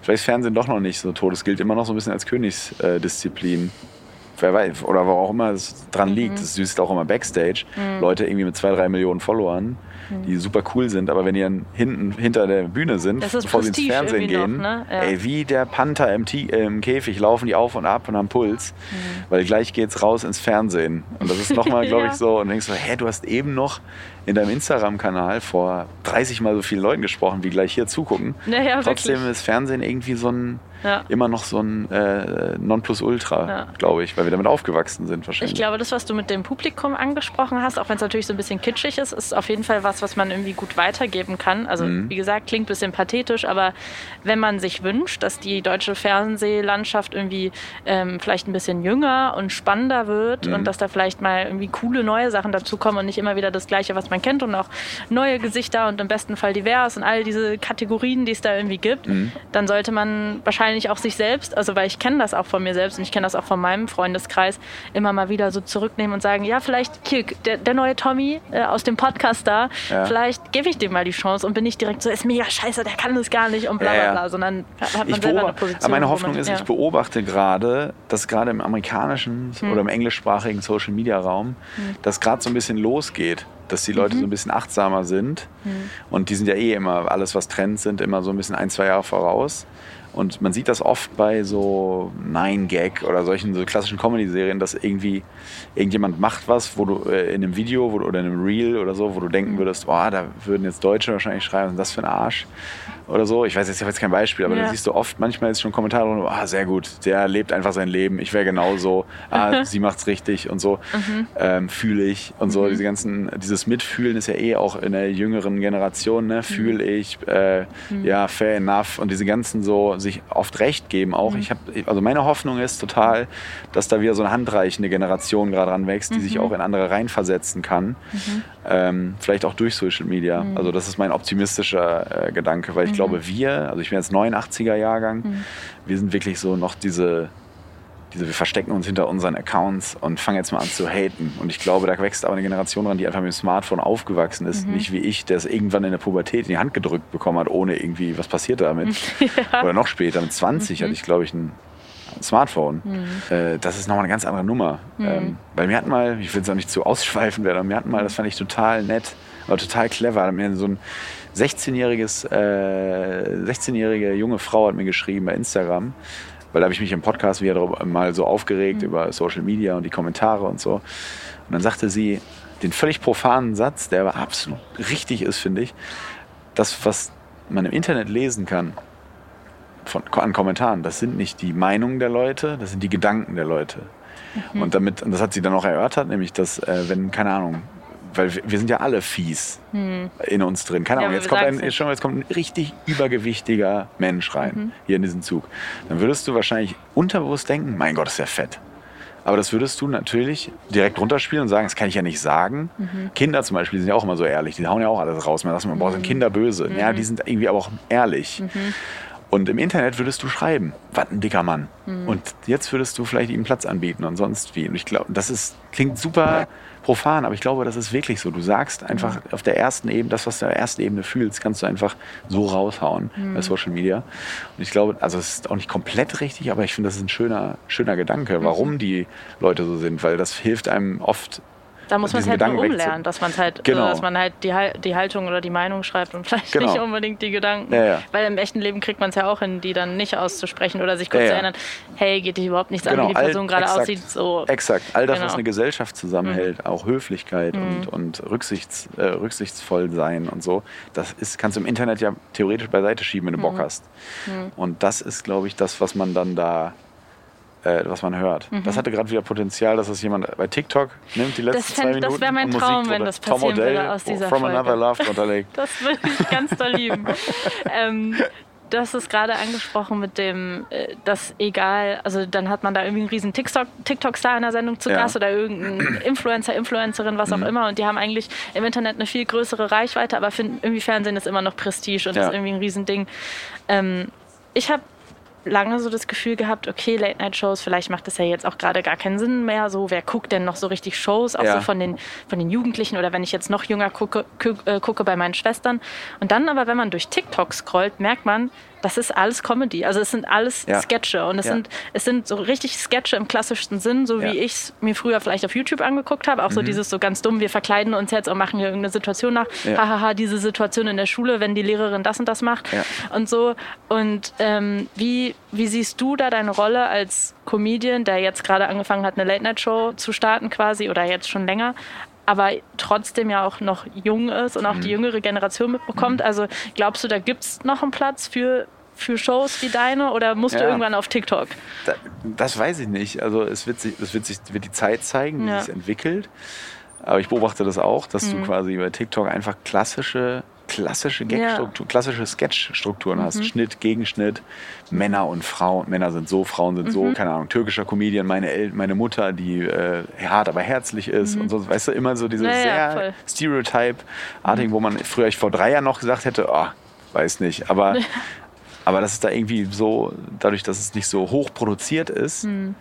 vielleicht ist Fernsehen doch noch nicht so tot. Es gilt immer noch so ein bisschen als Königsdisziplin. Wer weiß, oder wo auch immer es dran mhm. liegt. Das siehst auch immer Backstage. Mhm. Leute irgendwie mit zwei, drei Millionen Followern die super cool sind, aber wenn die dann hinten hinter der Bühne sind, bevor sie ins Fernsehen gehen, noch, ne? ja. ey, wie der Panther im, äh, im, Käfig laufen die auf und ab und haben Puls, mhm. weil gleich geht's raus ins Fernsehen. Und das ist nochmal, glaube ich, so, und denkst so, hä, du hast eben noch in deinem Instagram-Kanal vor 30 Mal so vielen Leuten gesprochen, wie gleich hier zugucken. Naja, Trotzdem wirklich. ist Fernsehen irgendwie so ein ja. immer noch so ein äh, Nonplusultra, ja. glaube ich, weil wir damit aufgewachsen sind wahrscheinlich. Ich glaube, das, was du mit dem Publikum angesprochen hast, auch wenn es natürlich so ein bisschen kitschig ist, ist auf jeden Fall was, was man irgendwie gut weitergeben kann. Also mhm. wie gesagt, klingt ein bisschen pathetisch, aber wenn man sich wünscht, dass die deutsche Fernsehlandschaft irgendwie ähm, vielleicht ein bisschen jünger und spannender wird mhm. und dass da vielleicht mal irgendwie coole neue Sachen dazukommen und nicht immer wieder das Gleiche, was man kennt und auch neue Gesichter und im besten Fall divers und all diese Kategorien, die es da irgendwie gibt, mhm. dann sollte man wahrscheinlich auch sich selbst, also weil ich kenne das auch von mir selbst und ich kenne das auch von meinem Freundeskreis, immer mal wieder so zurücknehmen und sagen, ja, vielleicht hier, der, der neue Tommy äh, aus dem Podcast da, ja. vielleicht gebe ich dem mal die Chance und bin nicht direkt so, ist mega scheiße, der kann das gar nicht und bla bla bla, sondern hat man ich selber eine Position. Meine Hoffnung man, ist, ja. ich beobachte gerade, dass gerade im amerikanischen hm. oder im englischsprachigen Social Media Raum, hm. das gerade so ein bisschen losgeht dass die Leute mhm. so ein bisschen achtsamer sind. Mhm. Und die sind ja eh immer, alles was Trends sind, immer so ein bisschen ein, zwei Jahre voraus. Und man sieht das oft bei so Nine Gag oder solchen so klassischen Comedy-Serien, dass irgendwie irgendjemand macht was, wo du äh, in einem Video wo oder in einem Reel oder so, wo du denken würdest, boah, da würden jetzt Deutsche wahrscheinlich schreiben, was ist das für ein Arsch oder so. Ich weiß jetzt, ich jetzt kein Beispiel, aber ja. dann siehst du oft, manchmal ist schon Kommentare, wo, ah, sehr gut, der lebt einfach sein Leben, ich wäre genauso, ah, sie macht's richtig und so, mhm. ähm, fühle ich und so. Mhm. Diese ganzen, dieses Mitfühlen ist ja eh auch in der jüngeren Generation, ne, fühle mhm. ich, äh, mhm. ja, fair enough und diese ganzen so sich oft recht geben auch. Mhm. Ich habe, also meine Hoffnung ist total, dass da wieder so eine handreichende Generation gerade ranwächst, die sich auch in andere reinversetzen kann. Ähm, vielleicht auch durch Social Media. Also das ist mein optimistischer äh, Gedanke, weil ich glaube, glaube, wir, also ich bin jetzt 89er Jahrgang, mhm. wir sind wirklich so noch diese, diese, wir verstecken uns hinter unseren Accounts und fangen jetzt mal an zu haten. Und ich glaube, da wächst aber eine Generation dran, die einfach mit dem Smartphone aufgewachsen ist. Mhm. Nicht wie ich, der es irgendwann in der Pubertät in die Hand gedrückt bekommen hat, ohne irgendwie, was passiert damit? ja. Oder noch später, mit 20 mhm. hatte ich, glaube ich, ein Smartphone. Mhm. Äh, das ist nochmal eine ganz andere Nummer. Mhm. Ähm, weil wir hatten mal, ich will es auch nicht zu ausschweifen werden, aber wir hatten mal, das fand ich total nett, aber total clever, mir so ein 16-jähriges, äh, 16-jährige junge Frau hat mir geschrieben bei Instagram, weil da habe ich mich im Podcast wieder mal so aufgeregt mhm. über Social Media und die Kommentare und so. Und dann sagte sie den völlig profanen Satz, der aber absolut richtig ist, finde ich, das, was man im Internet lesen kann, von, an Kommentaren, das sind nicht die Meinungen der Leute, das sind die Gedanken der Leute. Mhm. Und damit, und das hat sie dann auch erörtert, nämlich, dass, äh, wenn, keine Ahnung, weil wir, sind ja alle fies hm. in uns drin. Keine Ahnung, ja, jetzt, kommt ein, jetzt, schon, jetzt kommt ein richtig übergewichtiger Mensch rein, mhm. hier in diesen Zug. Dann würdest du wahrscheinlich unterbewusst denken, mein Gott, ist ja fett. Aber das würdest du natürlich direkt runterspielen und sagen, das kann ich ja nicht sagen. Mhm. Kinder zum Beispiel sind ja auch immer so ehrlich, die hauen ja auch alles raus. Man sagt, man boah, sind mhm. Kinder böse. Mhm. Ja, die sind irgendwie aber auch ehrlich. Mhm. Und im Internet würdest du schreiben, was ein dicker Mann. Mhm. Und jetzt würdest du vielleicht ihm Platz anbieten und sonst wie. Und ich glaube, das ist, klingt super profan, aber ich glaube, das ist wirklich so. Du sagst einfach mhm. auf der ersten Ebene, das, was du auf der ersten Ebene fühlst, kannst du einfach so raushauen mhm. bei Social Media. Und ich glaube, also es ist auch nicht komplett richtig, aber ich finde, das ist ein schöner, schöner Gedanke, warum mhm. die Leute so sind, weil das hilft einem oft da muss man es halt Gedanken nur umlernen, dass, man's halt, genau. dass man halt die, die Haltung oder die Meinung schreibt und vielleicht genau. nicht unbedingt die Gedanken. Ja, ja. Weil im echten Leben kriegt man es ja auch hin, die dann nicht auszusprechen oder sich kurz ja, zu erinnern, hey, geht dich überhaupt nichts genau. an, wie die Person gerade aussieht. So. Exakt, all das, genau. was eine Gesellschaft zusammenhält, mhm. auch Höflichkeit mhm. und, und Rücksichts, äh, rücksichtsvoll sein und so, das ist, kannst du im Internet ja theoretisch beiseite schieben, wenn du mhm. Bock hast. Mhm. Und das ist, glaube ich, das, was man dann da äh, was man hört. Mhm. Das hatte gerade wieder Potenzial, dass es jemand bei TikTok nimmt, die letzten das zwei Minuten. Das wäre mein Traum, wenn das passieren würde aus dieser From Folge. Another Love unterlegt. das würde ich ganz doll lieben. ähm, du hast es gerade angesprochen mit dem, äh, dass egal, also dann hat man da irgendwie einen riesen TikTok-Star TikTok in der Sendung zu ja. Gast oder irgendein Influencer, Influencerin, was auch mhm. immer und die haben eigentlich im Internet eine viel größere Reichweite, aber finden irgendwie Fernsehen ist immer noch Prestige und ja. ist irgendwie ein Riesending. Ähm, ich habe lange so das Gefühl gehabt, okay, Late-Night-Shows, vielleicht macht das ja jetzt auch gerade gar keinen Sinn mehr. So, wer guckt denn noch so richtig Shows, auch ja. so von den, von den Jugendlichen oder wenn ich jetzt noch jünger gucke, äh, gucke bei meinen Schwestern. Und dann aber, wenn man durch TikTok scrollt, merkt man, das ist alles Comedy. Also es sind alles ja. Sketche und es, ja. sind, es sind so richtig Sketche im klassischsten Sinn, so wie ich es mir früher vielleicht auf YouTube angeguckt habe. Auch mhm. so dieses so ganz dumm, wir verkleiden uns jetzt und machen hier irgendeine Situation nach. Hahaha, diese Situation in der Schule, wenn die Lehrerin das und das macht und so. Und ähm, wie, wie siehst du da deine Rolle als Comedian, der jetzt gerade angefangen hat, eine Late-Night-Show zu starten quasi oder jetzt schon länger? Aber trotzdem ja auch noch jung ist und auch mhm. die jüngere Generation mitbekommt. Mhm. Also glaubst du, da gibt es noch einen Platz für, für Shows wie deine oder musst ja. du irgendwann auf TikTok? Da, das weiß ich nicht. Also es wird, sich, es wird, sich, wird die Zeit zeigen, wie ja. sich entwickelt. Aber ich beobachte das auch, dass mhm. du quasi bei TikTok einfach klassische klassische Gagstruktur, ja. klassische Sketchstrukturen mhm. hast. Schnitt, Gegenschnitt, Männer und Frauen. Männer sind so, Frauen sind mhm. so, keine Ahnung, türkischer Comedian, meine, El meine Mutter, die äh, hart, aber herzlich ist mhm. und so, weißt du, immer so diese ja, sehr Stereotype-artigen, mhm. wo man früher ich vor drei Jahren noch gesagt hätte, oh, weiß nicht, aber, aber das ist da irgendwie so, dadurch, dass es nicht so hoch produziert ist, mhm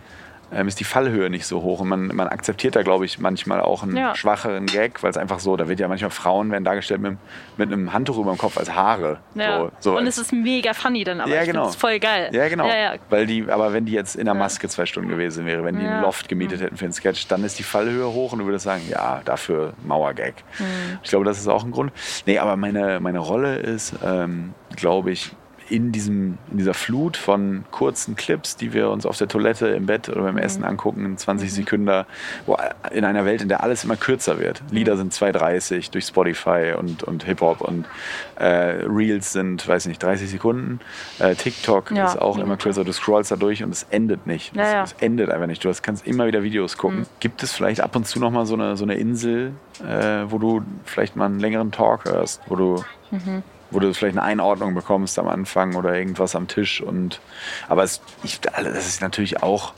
ähm, ist die Fallhöhe nicht so hoch. Und man, man akzeptiert da, glaube ich, manchmal auch einen ja. schwacheren Gag, weil es einfach so, da wird ja manchmal Frauen werden dargestellt mit, mit einem Handtuch über dem Kopf als Haare. Ja. So, so Und es ist mega funny dann, aber ja, genau. ich voll geil. Ja, genau. Ja. Weil die, aber wenn die jetzt in der Maske zwei Stunden gewesen wäre, wenn die einen Loft gemietet mhm. hätten für den Sketch, dann ist die Fallhöhe hoch und du würdest sagen, ja, dafür Mauergag. Mhm. Ich glaube, das ist auch ein Grund. Nee, aber meine, meine Rolle ist, ähm, glaube ich, in, diesem, in dieser Flut von kurzen Clips, die wir uns auf der Toilette, im Bett oder beim mhm. Essen angucken, 20 mhm. Sekunden, wo, in einer Welt, in der alles immer kürzer wird. Mhm. Lieder sind 2,30 durch Spotify und, und Hip-Hop und äh, Reels sind, weiß nicht, 30 Sekunden. Äh, TikTok ja, ist auch immer kürzer. Du scrollst da durch und es endet nicht. Ja, ja. Es, endet einfach nicht. Du kannst immer wieder Videos gucken. Mhm. Gibt es vielleicht ab und zu nochmal so eine, so eine Insel, äh, wo du vielleicht mal einen längeren Talk hörst, wo du mhm wo du vielleicht eine Einordnung bekommst am Anfang oder irgendwas am Tisch. Und, aber es, ich, das ist natürlich auch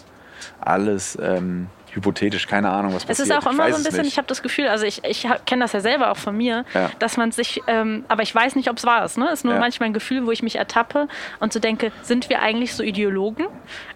alles ähm, hypothetisch, keine Ahnung, was passiert. Es ist auch immer so ein bisschen, ich habe das Gefühl, also ich, ich kenne das ja selber auch von mir, ja. dass man sich, ähm, aber ich weiß nicht, ob es wahr ist. Ne? Es ist nur ja. manchmal ein Gefühl, wo ich mich ertappe und so denke, sind wir eigentlich so Ideologen?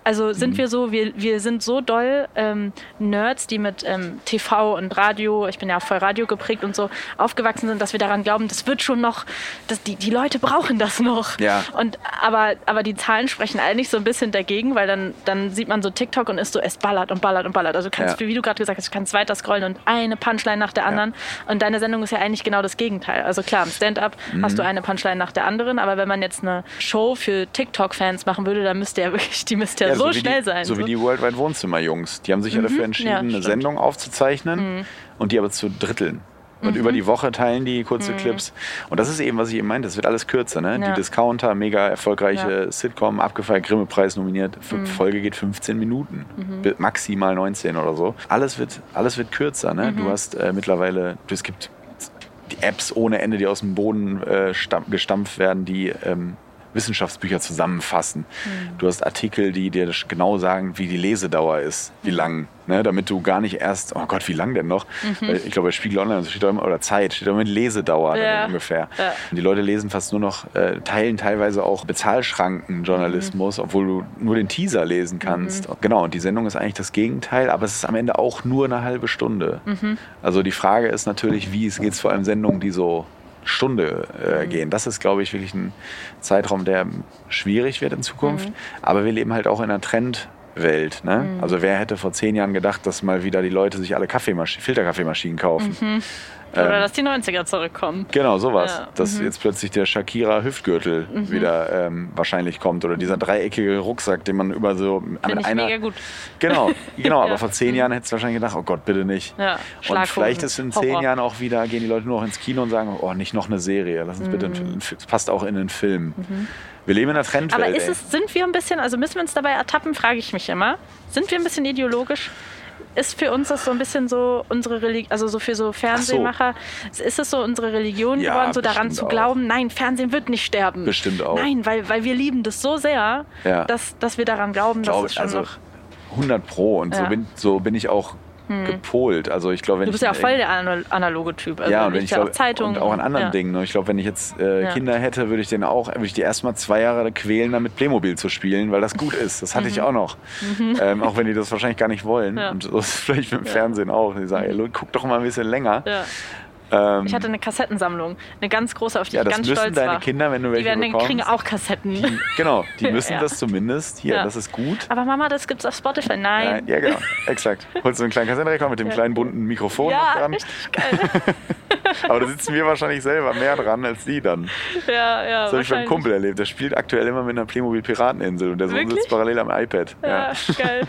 Also sind mhm. wir so, wir, wir sind so doll ähm, Nerds, die mit ähm, TV und Radio, ich bin ja voll Radio geprägt und so, aufgewachsen sind, dass wir daran glauben, das wird schon noch, dass die, die Leute brauchen das noch. Ja. Und, aber, aber die Zahlen sprechen eigentlich so ein bisschen dagegen, weil dann, dann sieht man so TikTok und ist so, es ballert und ballert und ballert. Also kannst, ja. wie du gerade gesagt hast, du kannst weiter scrollen und eine Punchline nach der anderen. Ja. Und deine Sendung ist ja eigentlich genau das Gegenteil. Also klar, im Stand-up mhm. hast du eine Punchline nach der anderen, aber wenn man jetzt eine Show für TikTok-Fans machen würde, dann müsste ja wirklich, die müsste ja, so, so schnell die, sein. So, so, wie die Worldwide Wohnzimmer-Jungs. Die haben sich mhm. ja dafür entschieden, ja, eine Sendung aufzuzeichnen mhm. und die aber zu dritteln. Und über die Woche teilen die kurze Clips. Und das ist eben, was ich eben meinte, es wird alles kürzer. Ne? Ja. Die Discounter, mega erfolgreiche Ja. Sitcom, abgefeiert, Grimme-Preis nominiert. F Folge geht 15 Minuten, Bi- maximal 19 oder so. Alles wird, alles wird kürzer. Ne? Du hast äh, mittlerweile, es gibt die Apps ohne Ende, die aus dem Boden äh, gestampft werden, die ähm, Wissenschaftsbücher zusammenfassen. Du hast Artikel, die dir genau sagen, wie die Lesedauer ist, wie lang, ne? damit du gar nicht erst, oh Gott, wie lang denn noch? Weil ich glaube, bei Spiegel Online steht da immer, oder Zeit steht da immer mit Lesedauer Ja. ungefähr. Ja. Die Leute lesen fast nur noch, äh, teilen teilweise auch Bezahlschrankenjournalismus, obwohl du nur den Teaser lesen kannst. Genau, und die Sendung ist eigentlich das Gegenteil, aber es ist am Ende auch nur eine halbe Stunde. Also die Frage ist natürlich, wie geht es vor allem Sendungen, die so Stunde äh, gehen. Das ist, glaube ich, wirklich ein Zeitraum, der schwierig wird in Zukunft. Aber wir leben halt auch in einer Trendwelt. Ne? Also wer hätte vor zehn Jahren gedacht, dass mal wieder die Leute sich alle Kaffeemaschinen, Filterkaffeemaschinen kaufen? Oder dass die 90er zurückkommen. Genau, sowas. Ja. Dass jetzt plötzlich der Shakira-Hüftgürtel wieder ähm, wahrscheinlich kommt oder dieser dreieckige Rucksack, den man über so Finde an ich einer. mega gut. Genau, genau. Ja. Aber vor zehn Jahren hättest du wahrscheinlich gedacht, oh Gott, bitte nicht. Ja, und vielleicht ist in zehn Horror. Jahren auch wieder, gehen die Leute nur noch ins Kino und sagen, oh, nicht noch eine Serie. Lass uns bitte, einen passt auch in den Film. Wir leben in einer Trendwelt. Aber ist es, sind wir ein bisschen, also müssen wir uns dabei ertappen, frage ich mich immer. Sind wir ein bisschen ideologisch? Ist für uns das so ein bisschen so unsere Religion, also so für so Fernsehmacher, ist es so unsere Religion Ja, geworden, so daran zu auch. glauben, nein, Fernsehen wird nicht sterben. Bestimmt auch. Nein, weil, weil wir lieben das so sehr, Ja. dass, dass wir daran glauben, dass Glaub- es schon also noch... 100 Pro. Und so, Ja. bin, so bin ich auch gepolt. Also ich glaube, wenn Du bist ich ja auch voll der ana- analoge Typ. Also ja, und wenn ich glaub, auch Zeitungen. und auch an anderen ja. Dingen. ne? Ich glaube, wenn ich jetzt äh, Ja. Kinder hätte, würde ich den auch, würde ich die erstmal zwei Jahre quälen, damit Playmobil zu spielen, weil das gut ist. Das hatte ich auch noch. Ähm, auch wenn die das wahrscheinlich gar nicht wollen. Mhm. Ja. Und so ist es vielleicht mit dem Fernsehen auch. Die sagen, ey, Leute, guck doch mal ein bisschen länger. Ja. Ähm, Ich hatte eine Kassettensammlung, eine ganz große, auf die ja, ich das ganz müssen stolz deine war. Kinder, wenn du die welche werden, bekommst. kriegen auch Kassetten. Genau, die müssen Ja. das zumindest. Hier, Ja. das ist gut. Aber Mama, das gibt's auf Spotify. Nein. Nein, ja, genau, exakt. Holst du einen kleinen Kassettenrekorder mit dem kleinen bunten Mikrofon Ja, dran. richtig geil. Aber da sitzen wir wahrscheinlich selber mehr dran als die dann. ja, ja. Das habe ich beim. Kumpel erlebt. Der spielt aktuell immer mit einer Playmobil Pirateninsel und der Sohn Wirklich? sitzt parallel am iPad. Ja, geil.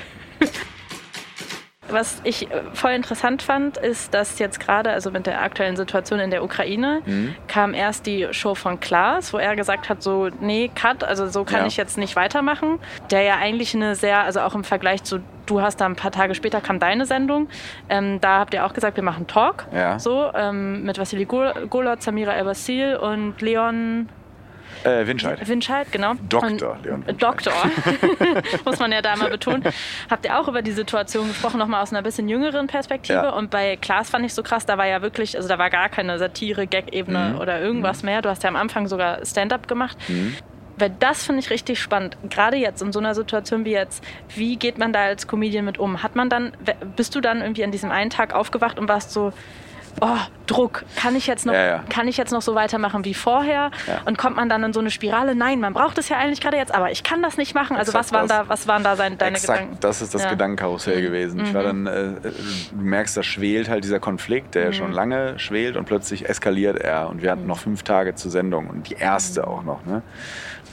Was ich äh, voll interessant fand, ist, dass jetzt gerade, also mit der aktuellen Situation in der Ukraine, Mhm. kam erst die Show von Klaas, wo er gesagt hat, so, nee, cut, also so kann Ja. ich jetzt nicht weitermachen. Der ja eigentlich eine sehr, also auch im Vergleich zu, du hast da ein paar Tage später kam deine Sendung, ähm, da habt ihr auch gesagt, wir machen Talk, Ja. so, ähm, mit Vassili Gol- Golot, Samira El-Basil und Leon Äh, Windscheid. Windscheid, genau. Doktor Leon äh, Doktor, muss man ja da mal betonen. Habt ihr auch über die Situation gesprochen, nochmal aus einer bisschen jüngeren Perspektive? Ja. Und bei Klaas fand ich so krass, da war ja wirklich, also da war gar keine Satire, Gag-Ebene Mhm. oder irgendwas mehr. Du hast ja am Anfang sogar Stand-up gemacht. Weil das finde ich richtig spannend. Gerade jetzt in so einer Situation wie jetzt, wie geht man da als Comedian mit um? Hat man dann, bist du dann irgendwie an diesem einen Tag aufgewacht und warst so, oh, Druck, kann ich jetzt noch, Ja, ja. kann ich jetzt noch so weitermachen wie vorher? Ja. Und kommt man dann in so eine Spirale? Nein, man braucht es ja eigentlich gerade jetzt, aber ich kann das nicht machen. Also Exakt was waren das. da, was waren da sein, deine Exakt, Gedanken? das ist das. Mhm. Gedankenkarussell gewesen. Ich war dann, äh, du merkst, da schwelt halt dieser Konflikt, der ja Mhm. schon lange schwelt und plötzlich eskaliert er. Und wir hatten noch fünf Tage zur Sendung und die erste auch noch. Ne?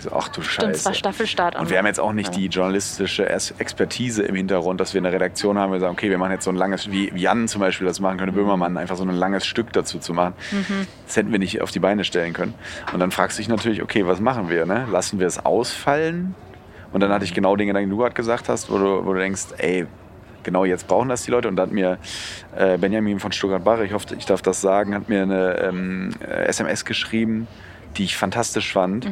So, ach du Mhm. Stimmt, es war Scheiße. Staffelstart. Und wir haben jetzt auch nicht die journalistische Expertise im Hintergrund, dass wir eine Redaktion haben, wir sagen, okay, wir machen jetzt so ein langes, wie Jan zum Beispiel das machen könnte, Böhmermann, einfach so ein langes Stück dazu zu machen. Das hätten wir nicht auf die Beine stellen können. Und dann fragst du dich natürlich, okay, was machen wir? Ne? Lassen wir es ausfallen? Und dann hatte ich genau den Gedanken, den du gerade gesagt hast, wo du, wo du denkst, ey, genau jetzt brauchen das die Leute. Und da hat mir äh, Benjamin von Stuttgart-Barre, ich hoffe, ich darf das sagen, hat mir eine ähm, äh, SMS geschrieben, die ich fantastisch fand.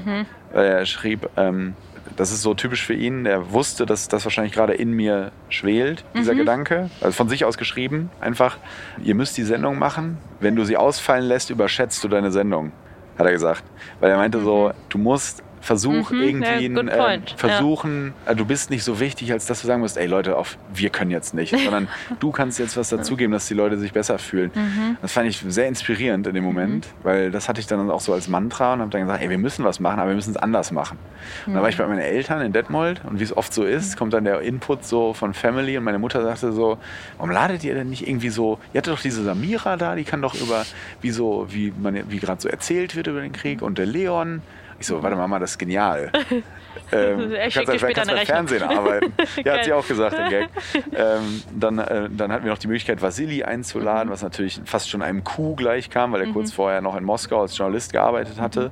Äh, er schrieb, ähm, das ist so typisch für ihn. Er wusste, dass das wahrscheinlich gerade in mir schwelt, dieser Gedanke. Also von sich aus geschrieben. Einfach, ihr müsst die Sendung machen. Wenn du sie ausfallen lässt, überschätzt du deine Sendung, hat er gesagt. Weil er meinte so, du musst Versuch Mhm, irgendwie ja, ein, äh, ja. versuchen, äh, du bist nicht so wichtig, als dass du sagen musst, ey Leute, auf, wir können jetzt nicht, sondern du kannst jetzt was dazugeben, dass die Leute sich besser fühlen. Mhm. Das fand ich sehr inspirierend in dem Moment, weil das hatte ich dann auch so als Mantra und habe dann gesagt, ey, wir müssen was machen, aber wir müssen es anders machen. Und dann war ich bei meinen Eltern in Detmold und wie es oft so ist, kommt dann der Input so von Family und meine Mutter sagte so, warum ladet ihr denn nicht irgendwie so, ihr hattet doch diese Samira da, die kann doch über, wie so, wie man, wie gerade so erzählt wird über den Krieg und der Leon, Ich so, warte Mama, das ist genial. ähm, Er schickt kannst, bei- später kannst beim. Fernsehen arbeiten. ja, hat sie auch gesagt, der Gag. Ähm, dann, äh, dann hatten wir noch die Möglichkeit, Vasili einzuladen, Mhm. was natürlich fast schon einem Coup gleich kam, weil er kurz vorher noch in Moskau als Journalist gearbeitet hatte.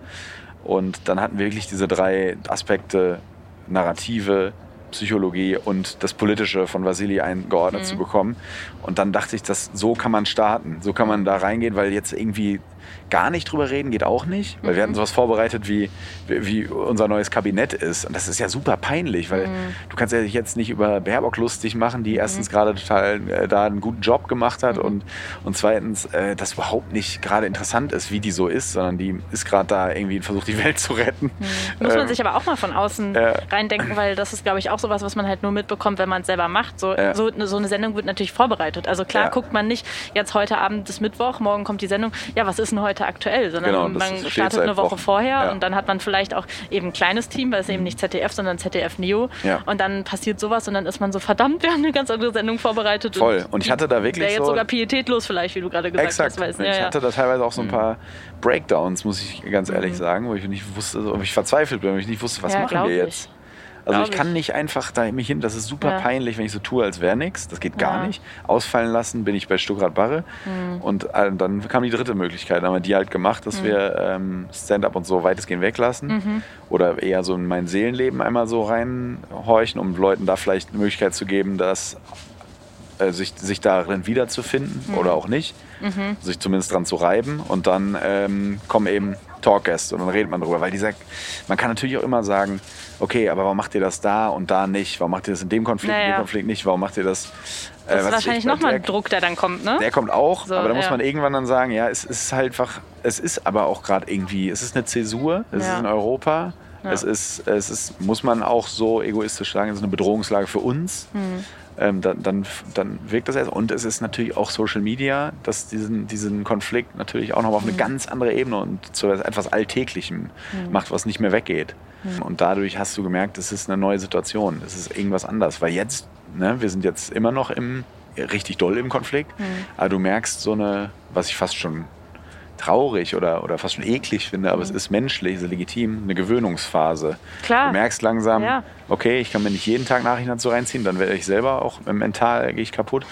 Mhm. Und dann hatten wir wirklich diese drei Aspekte, Narrative, Psychologie und das Politische von Vasili eingeordnet Mhm. zu bekommen. Und dann dachte ich, dass so kann man starten, so kann man da reingehen, weil jetzt irgendwie gar nicht drüber reden geht auch nicht, weil Mhm. wir hatten sowas vorbereitet, wie, wie unser neues Kabinett ist. Und das ist ja super peinlich, weil Mhm. du kannst ja dich jetzt nicht über Baerbock lustig machen, die erstens gerade total äh, da einen guten Job gemacht Mhm. hat und, und zweitens äh, das überhaupt nicht gerade interessant ist, wie die so ist, sondern die ist gerade da irgendwie und versucht, die Welt zu retten. Muss man Ähm, sich aber auch mal von außen Ja. reindenken, weil das ist, glaube ich, auch sowas, was man halt nur mitbekommt, wenn man es selber macht. So, so, so eine Sendung wird natürlich vorbereitet. Also klar Ja. guckt man nicht, jetzt heute Abend ist Mittwoch, morgen kommt die Sendung, ja, was ist denn heute aktuell? Sondern Genau, man startet eine Woche Wochen. vorher Ja. und dann hat man vielleicht auch eben ein kleines Team, weil es eben nicht ZDF, sondern ZDF Neo. Ja. Und dann passiert sowas und dann ist man so, verdammt, wir haben eine ganz andere Sendung vorbereitet. Voll. Und ich hatte da wirklich Wäre jetzt so- sogar pietätlos vielleicht, wie du gerade gesagt Exakt. hast. Weißt, ich ja, hatte da teilweise auch so ein paar Breakdowns, muss ich ganz ehrlich sagen, wo ich nicht wusste, ob ich verzweifelt bin, wo ich nicht wusste, was machen wir ich. Also ich kann ich. nicht einfach da mich hin, das ist super Ja. peinlich, wenn ich so tue, als wäre nichts. Das geht gar Ja. nicht. Ausfallen lassen bin ich bei Stuttgart Barre. Mhm. Und äh, dann kam die dritte Möglichkeit. Haben wir die halt gemacht, dass wir ähm, Stand-up und so weitestgehend weglassen. Mhm. Oder eher so in mein Seelenleben einmal so reinhorchen, um Leuten da vielleicht eine Möglichkeit zu geben, dass äh, sich, sich darin wiederzufinden Mhm. oder auch nicht. Sich zumindest dran zu reiben. Und dann ähm, kommen eben Talkgäste und dann redet man drüber. Weil dieser, man kann natürlich auch immer sagen, okay, aber warum macht ihr das da und da nicht? Warum macht ihr das in dem Konflikt, in Naja. dem Konflikt nicht? Warum macht ihr das? äh, Das ist wahrscheinlich nochmal ein Druck, der dann kommt, ne? der kommt auch, So, aber da muss ja. man irgendwann dann sagen, ja, es ist halt einfach, es ist aber auch gerade irgendwie, es ist eine Zäsur, es Ja. ist in Europa, Ja. es ist, es ist, muss man auch so egoistisch sagen, es ist eine Bedrohungslage für uns. Hm. Ähm, dann, dann, dann wirkt das erst. Und es ist natürlich auch Social Media, das diesen, diesen Konflikt natürlich auch noch auf eine ganz andere Ebene und zu etwas Alltäglichem macht, was nicht mehr weggeht. Und dadurch hast du gemerkt, es ist eine neue Situation, es ist irgendwas anders. Weil jetzt, ne, wir sind jetzt immer noch im, richtig doll im Konflikt, aber du merkst so eine, was ich fast schon traurig oder, oder fast schon eklig finde, aber es ist menschlich, es ist legitim, eine Gewöhnungsphase. Klar. Du merkst langsam, Ja. okay, ich kann mir nicht jeden Tag Nachrichten dazu reinziehen, dann werde ich selber auch mental gehe ich kaputt.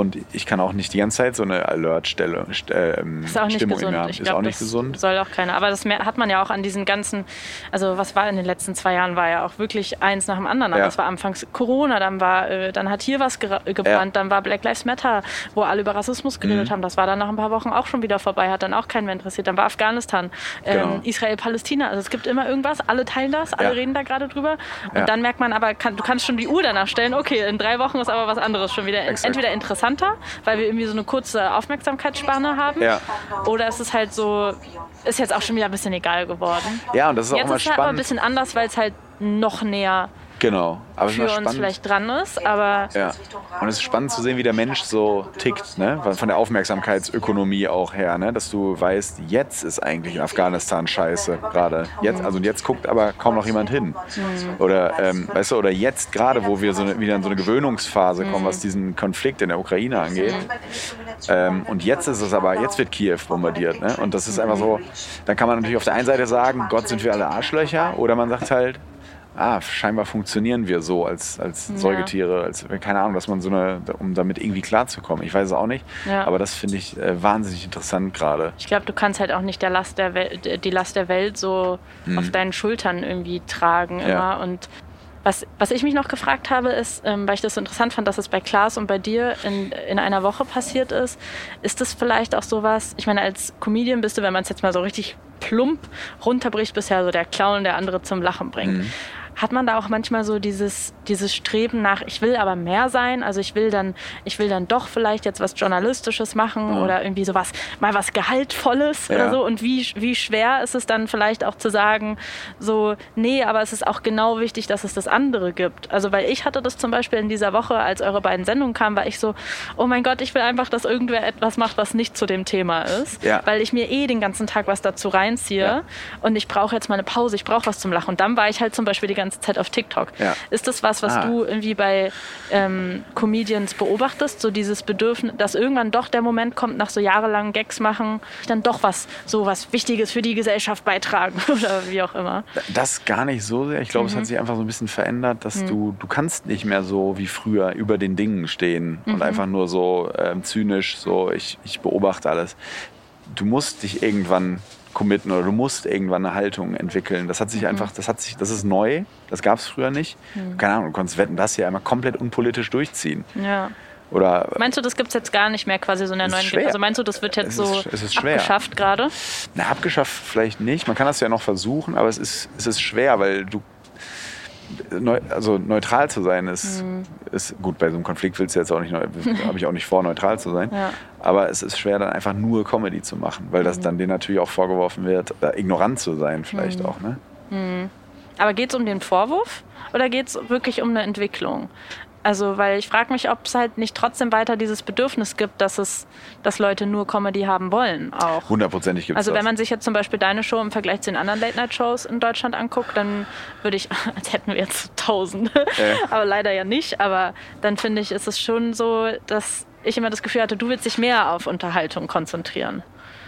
Und ich kann auch nicht die ganze Zeit so eine Alert-Stelle, st- ähm, Ist auch nicht Stimmung in gesund. mir haben. Ich ist glaub, auch nicht das gesund. Soll auch keiner. Aber das hat man ja auch an diesen ganzen, also was war in den letzten zwei Jahren, war ja auch wirklich eins nach dem anderen. Ja. Das war anfangs Corona, dann war, äh, dann hat hier was gera- gebrannt, dann war Black Lives Matter, wo alle über Rassismus geredet Mhm. haben. Das war dann nach ein paar Wochen auch schon wieder vorbei, hat dann auch keinen mehr interessiert. Dann war Afghanistan, ähm, Genau. Israel, Palästina. Also es gibt immer irgendwas, alle teilen das, alle Ja. reden da gerade drüber. Und Ja. dann merkt man aber, kann, du kannst schon die Uhr danach stellen, okay, in drei Wochen ist aber was anderes schon wieder. Exakt. Entweder interessanter, weil wir irgendwie so eine kurze Aufmerksamkeitsspanne haben. Ja. Oder es ist halt so, ist jetzt auch schon wieder ein bisschen egal geworden. Ja, und das ist auch jetzt immer ist es halt aber ein spannend. bisschen anders, weil es halt noch näher genau. Aber für uns vielleicht dran ist. Aber Ja. Und es ist spannend zu sehen, wie der Mensch so tickt, ne? Von der Aufmerksamkeitsökonomie auch her, ne? Dass du weißt, jetzt ist eigentlich in Afghanistan scheiße gerade. Jetzt, also jetzt guckt aber kaum noch jemand hin. Oder ähm, weißt du, oder jetzt gerade, wo wir so eine, wieder in so eine Gewöhnungsphase kommen, was diesen Konflikt in der Ukraine angeht. Ähm, und jetzt ist es aber, jetzt wird Kiew bombardiert, ne? Und das ist einfach so, dann kann man natürlich auf der einen Seite sagen, Gott sind wir alle Arschlöcher, oder man sagt halt, ah, scheinbar funktionieren wir so als, als Säugetiere, als, keine Ahnung, dass man so eine, um damit irgendwie klarzukommen. Ich weiß es auch nicht, Ja. aber das finde ich äh, wahnsinnig interessant gerade. ich glaube, du kannst halt auch nicht der Last der Welt, die Last der Welt so auf deinen Schultern irgendwie tragen immer. Ja. Und was, was ich mich noch gefragt habe, ist, ähm, weil ich das so interessant fand, dass es bei Klaas und bei dir in, in einer Woche passiert ist, ist das vielleicht auch sowas, ich meine, als Comedian bist du, wenn man es jetzt mal so richtig plump runterbricht, bisher so der Clown, der andere zum Lachen bringt. Mhm. Hat man da auch manchmal so dieses, dieses Streben nach, ich will aber mehr sein, also ich will dann, ich will dann doch vielleicht jetzt was Journalistisches machen Ja. oder irgendwie sowas, mal was Gehaltvolles Ja. oder so. Und wie, wie schwer ist es dann vielleicht auch zu sagen, so, nee, aber es ist auch genau wichtig, dass es das andere gibt. Also, weil ich hatte das zum Beispiel in dieser Woche, als eure beiden Sendungen kamen, war ich so, oh mein Gott, ich will einfach, dass irgendwer etwas macht, was nicht zu dem Thema ist. Ja. Weil ich mir eh den ganzen Tag was dazu reinziehe und ich brauche jetzt mal eine Pause, ich brauche was zum Lachen. Und dann war ich halt zum Beispiel die ganze Zeit auf TikTok. Ja. Ist das was, was Ah. du irgendwie bei ähm, Comedians beobachtest? So dieses Bedürfnis, dass irgendwann doch der Moment kommt, nach so jahrelangen Gags machen, dann doch was, so was Wichtiges für die Gesellschaft beitragen oder wie auch immer. Das gar nicht so sehr. Ich glaube, es hat sich einfach so ein bisschen verändert, dass du, du kannst nicht mehr so wie früher über den Dingen stehen und einfach nur so ähm, zynisch, so ich, ich beobachte alles. Du musst dich irgendwann committen oder du musst irgendwann eine Haltung entwickeln. Das hat sich einfach, das hat sich, das ist neu, das gab es früher nicht. Keine Ahnung, du konntest wetten, das hier einmal komplett unpolitisch durchziehen. Ja. Oder Meinst du, das gibt es jetzt gar nicht mehr quasi so in der neuen schwer. Also meinst du, das wird jetzt Es so ist- es ist schwer. abgeschafft gerade? Na, abgeschafft vielleicht nicht. Man kann das ja noch versuchen, aber es ist, es ist schwer, weil du. Neu, also neutral zu sein ist, Mhm. ist gut. Bei so einem Konflikt willst du jetzt auch nicht, habe ich auch nicht vor, neutral zu sein. Ja. Aber es ist schwer, dann einfach nur Comedy zu machen, weil Mhm. das dann denen natürlich auch vorgeworfen wird, da ignorant zu sein, vielleicht Mhm. auch. Ne? Aber geht es um den Vorwurf oder geht es wirklich um eine Entwicklung? Also, weil ich frage mich, ob es halt nicht trotzdem weiter dieses Bedürfnis gibt, dass es, dass Leute nur Comedy haben wollen auch. Hundertprozentig gibt es Also das. wenn man sich jetzt zum Beispiel deine Show im Vergleich zu den anderen Late-Night-Shows in Deutschland anguckt, dann würde ich, als hätten wir jetzt Tausende, aber leider ja nicht, aber dann finde ich, ist es schon so, dass ich immer das Gefühl hatte, du willst dich mehr auf Unterhaltung konzentrieren.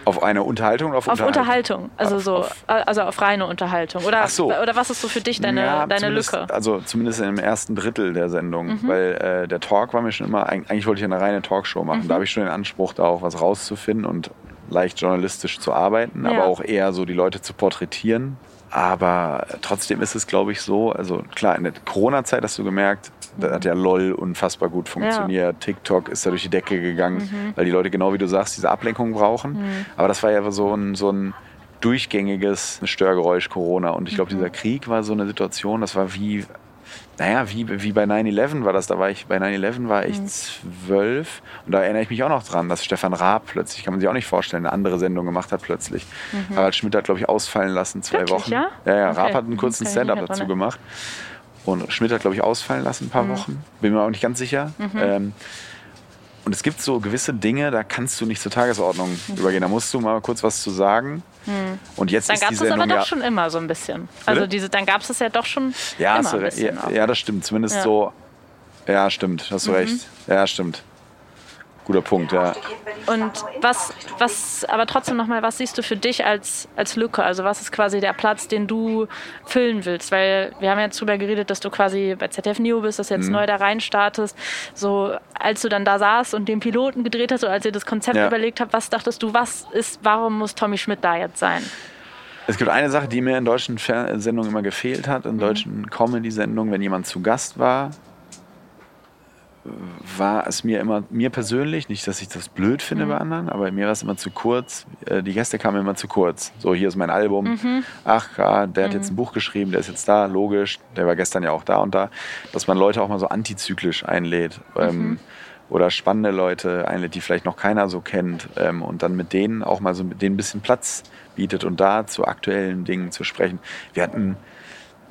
Auf eine Unterhaltung oder auf, Auf Unterhaltung, also Auf- so, auf- also auf reine Unterhaltung. Oder, Ach so. oder was ist so für dich deine, Ja, deine Lücke? Mhm. Also zumindest im ersten Drittel der Sendung, weil äh, der Talk war mir schon immer, eig- eigentlich wollte ich eine reine Talkshow machen. Mhm. Da habe ich schon den Anspruch, da auch was rauszufinden und leicht journalistisch zu arbeiten, Ja. aber auch eher so die Leute zu porträtieren. Aber trotzdem ist es, glaube ich, so, also klar, in der Corona-Zeit hast du gemerkt, da hat ja LOL unfassbar gut funktioniert. TikTok ist da durch die Decke gegangen, Mhm. weil die Leute, genau wie du sagst, diese Ablenkung brauchen. Aber das war ja so ein, so ein durchgängiges Störgeräusch Corona. Und ich glaube, dieser Krieg war so eine Situation, das war wie, naja, wie, wie bei 9-11 war das. Da war ich, bei 9-11 war ich zwölf und da erinnere ich mich auch noch dran, dass Stefan Raab plötzlich, kann man sich auch nicht vorstellen, eine andere Sendung gemacht hat plötzlich. Harald Schmidt hat, glaube ich, ausfallen lassen, zwei Wirklich, Wochen. ja? ja, ja Okay. Raab hat einen kurzen Stand-up nicht dazu gemacht. Und Schmidt hat, glaube ich, ausfallen lassen, ein paar Wochen. Bin mir auch nicht ganz sicher. Ähm, und es gibt so gewisse Dinge, da kannst du nicht zur Tagesordnung übergehen. Da musst du mal kurz was zu sagen. Und jetzt Dann ist gab es aber doch ja, schon immer so ein bisschen. Also diese, dann gab es es ja doch schon ja, immer ein bisschen. ja, ja, das stimmt. Zumindest Ja. Mhm. so. Ja, stimmt. Hast du recht. Ja, stimmt. Guter Punkt, ja. Und was, was, aber trotzdem nochmal, was siehst du für dich als, als Lücke? Also was ist quasi der Platz, den du füllen willst? Weil wir haben jetzt drüber geredet, dass du quasi bei ZDF Neo bist, dass du jetzt Mhm. neu da rein startest. So, als du dann da saßt und den Piloten gedreht hast oder als ihr das Konzept Ja. überlegt habt, was dachtest du, was ist, warum muss Tommy Schmidt da jetzt sein? Es gibt eine Sache, die mir in deutschen Fer Sendungen immer gefehlt hat, Mhm. in deutschen Comedy-Sendungen, wenn jemand zu Gast war, war es mir immer, mir persönlich, nicht, dass ich das blöd Mhm. finde bei anderen, aber mir war es immer zu kurz. Äh, Die Gäste kamen immer zu kurz. So, hier ist mein Album. Mhm. Ach, ja, der hat jetzt ein Buch geschrieben, der ist jetzt da, logisch. Der war gestern ja auch da und da. Dass man Leute auch mal so antizyklisch einlädt. Ähm, oder spannende Leute einlädt, die vielleicht noch keiner so kennt ähm, und dann mit denen auch mal so mit denen ein bisschen Platz bietet und da zu aktuellen Dingen zu sprechen. Wir hatten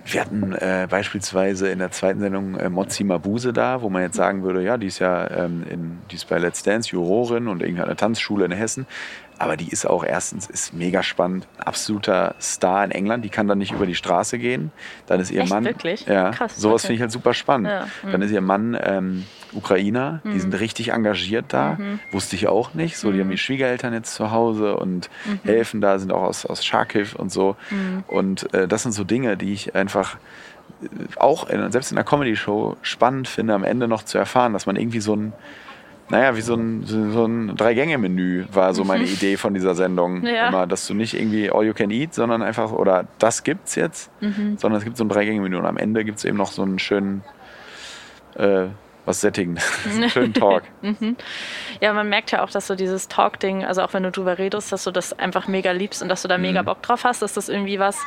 wir hatten äh, beispielsweise in der zweiten Sendung äh, Mozzi Mabuse da, wo man jetzt sagen würde, ja, die ist ja ähm, in, die ist bei Let's Dance Jurorin und eine Tanzschule in Hessen. Aber die ist auch erstens ist mega spannend, ein absoluter Star in England. Die kann dann nicht über die Straße gehen. Dann ist ihr Echt, Mann. wirklich? Ja, Krass, sowas okay. finde ich halt super spannend. Ja, mhm. Dann ist ihr Mann ähm, Ukrainer. Die sind richtig engagiert da. Mhm. Wusste ich auch nicht. So, die haben die Schwiegereltern jetzt zu Hause und Mhm. helfen da, sind auch aus, aus Charkiw und so. Und äh, das sind so Dinge, die ich einfach äh, auch in, selbst in einer Comedy-Show spannend finde, am Ende noch zu erfahren, dass man irgendwie so ein, naja, wie so ein, so ein Drei-Gänge-Menü war so meine Idee von dieser Sendung. Ja. Immer, dass du nicht irgendwie all you can eat, sondern einfach, oder das gibt's jetzt, Mhm. sondern es gibt so ein Drei-Gänge-Menü und am Ende gibt es eben noch so einen schönen, äh, was Sättigendes, einen schönen Talk. Ja, man merkt ja auch, dass du dieses Talk-Ding, also auch wenn du drüber redest, dass du das einfach mega liebst und dass du da Mhm. mega Bock drauf hast, dass das irgendwie was,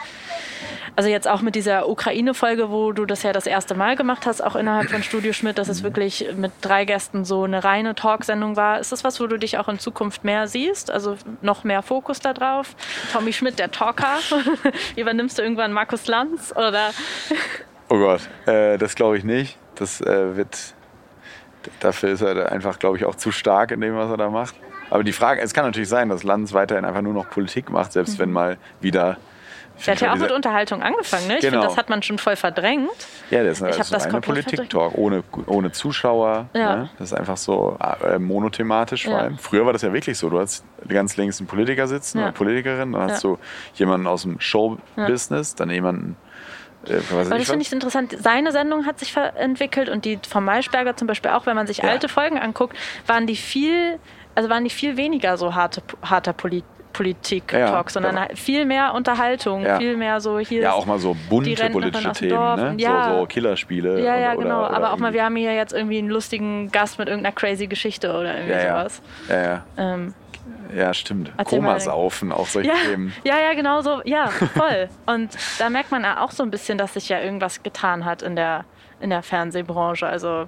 also jetzt auch mit dieser Ukraine-Folge, wo du das ja das erste Mal gemacht hast, auch innerhalb von Studio Schmidt, dass es Mhm. wirklich mit drei Gästen so eine reine Talk-Sendung war. Ist das was, wo du dich auch in Zukunft mehr siehst? Also noch mehr Fokus da drauf? Tommy Schmidt, der Talker. Übernimmst du irgendwann Markus Lanz oder? Oh Gott, äh, das glaube ich nicht. Das äh, wird, dafür ist er einfach, glaube ich, auch zu stark in dem, was er da macht. Aber die Frage, es kann natürlich sein, dass Lanz weiterhin einfach nur noch Politik macht, selbst wenn mal wieder Der hat ja auch mit Unterhaltung angefangen, ne? Ich Genau. finde, das hat man schon voll verdrängt. Ja, das ist Ich das ist das eine Politik-Talk ohne, ohne Zuschauer. Ja. Ne? Das ist einfach so äh, monothematisch vor Ja. allem. Früher war das ja wirklich so. Du hast ganz links einen Politiker sitzen Ja. oder Politikerin, dann hast du jemanden aus dem Show-Business, dann jemanden, was weiß Aber ich das was. finde ich interessant. Seine Sendung hat sich entwickelt und die von Maischberger zum Beispiel auch, wenn man sich Ja. alte Folgen anguckt, waren die viel, also waren die viel weniger so harte, harter Poli Politik-Talk, Ja, sondern ja. viel mehr Unterhaltung, Ja. viel mehr so hier. ja, auch mal so bunte politische Themen, ne? so, so Killerspiele. Ja, ja, oder, genau. Oder, oder Aber auch mal, wir haben hier jetzt irgendwie einen lustigen Gast mit irgendeiner crazy Geschichte oder irgendwie sowas. Ja, ja. Ähm, ja, stimmt. Erzähl. Komasaufen, auch solche ja, Themen. ja, ja, genau so. Ja, voll. Und da merkt man ja auch so ein bisschen, dass sich ja irgendwas getan hat in der, in der Fernsehbranche. Also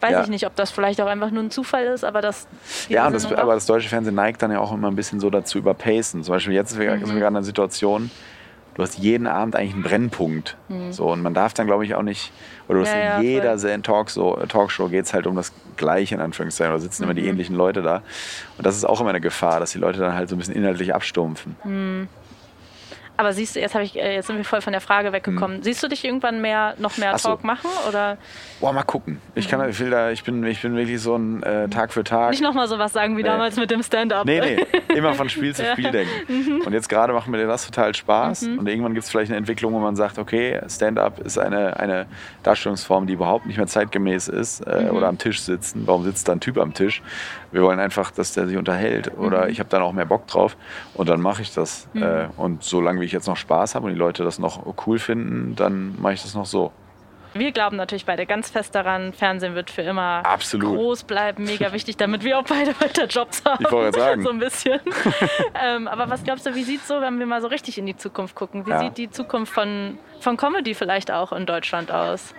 weiß Ja. ich nicht, ob das vielleicht auch einfach nur ein Zufall ist, aber das. Ja, das, aber das deutsche Fernsehen neigt dann ja auch immer ein bisschen so dazu überpacen. Zum Beispiel jetzt sind wir, Mhm. sind wir gerade in einer Situation, du hast jeden Abend eigentlich einen Brennpunkt. So, und man darf dann, glaube ich, auch nicht, oder du hast Mhm. Ja, in ja, jeder voll. Serien- Talkshow, äh, Talkshow geht es halt um das Gleiche, in Anführungszeichen, da sitzen immer Mhm. die ähnlichen Leute da. Und das ist auch immer eine Gefahr, dass die Leute dann halt so ein bisschen inhaltlich abstumpfen. Mhm. Aber siehst du, jetzt, ich, äh, jetzt sind wir voll von der Frage weggekommen. Siehst du dich irgendwann mehr, noch mehr Mhm. So. Talk machen? Oder Boah, mal gucken. Ich, kann, ich, will da, ich, bin, ich bin wirklich so ein äh, Tag für Tag. nicht nochmal sowas sagen wie Nee. damals mit dem Stand-up? Nee, nee, immer von Spiel zu Spiel denken. Und jetzt gerade macht mir das total Spaß. Und irgendwann gibt es vielleicht eine Entwicklung, wo man sagt, okay, Stand-up ist eine, eine Darstellungsform, die überhaupt nicht mehr zeitgemäß ist. Äh, Oder am Tisch sitzen. Warum sitzt da ein Typ am Tisch? Wir wollen einfach, dass der sich unterhält. Oder ich habe dann auch mehr Bock drauf. Und dann mache ich das. Äh, und solange wie ich jetzt noch Spaß habe und die Leute das noch cool finden, dann mache ich das noch so. Wir glauben natürlich beide ganz fest daran, Fernsehen wird für immer Absolut. groß bleiben, mega wichtig, damit wir auch beide weiter Jobs haben. Ich wollte sagen. So ein bisschen. ähm, aber was glaubst du, wie sieht so, wenn wir mal so richtig in die Zukunft gucken? Wie Ja. sieht die Zukunft von, von Comedy vielleicht auch in Deutschland aus?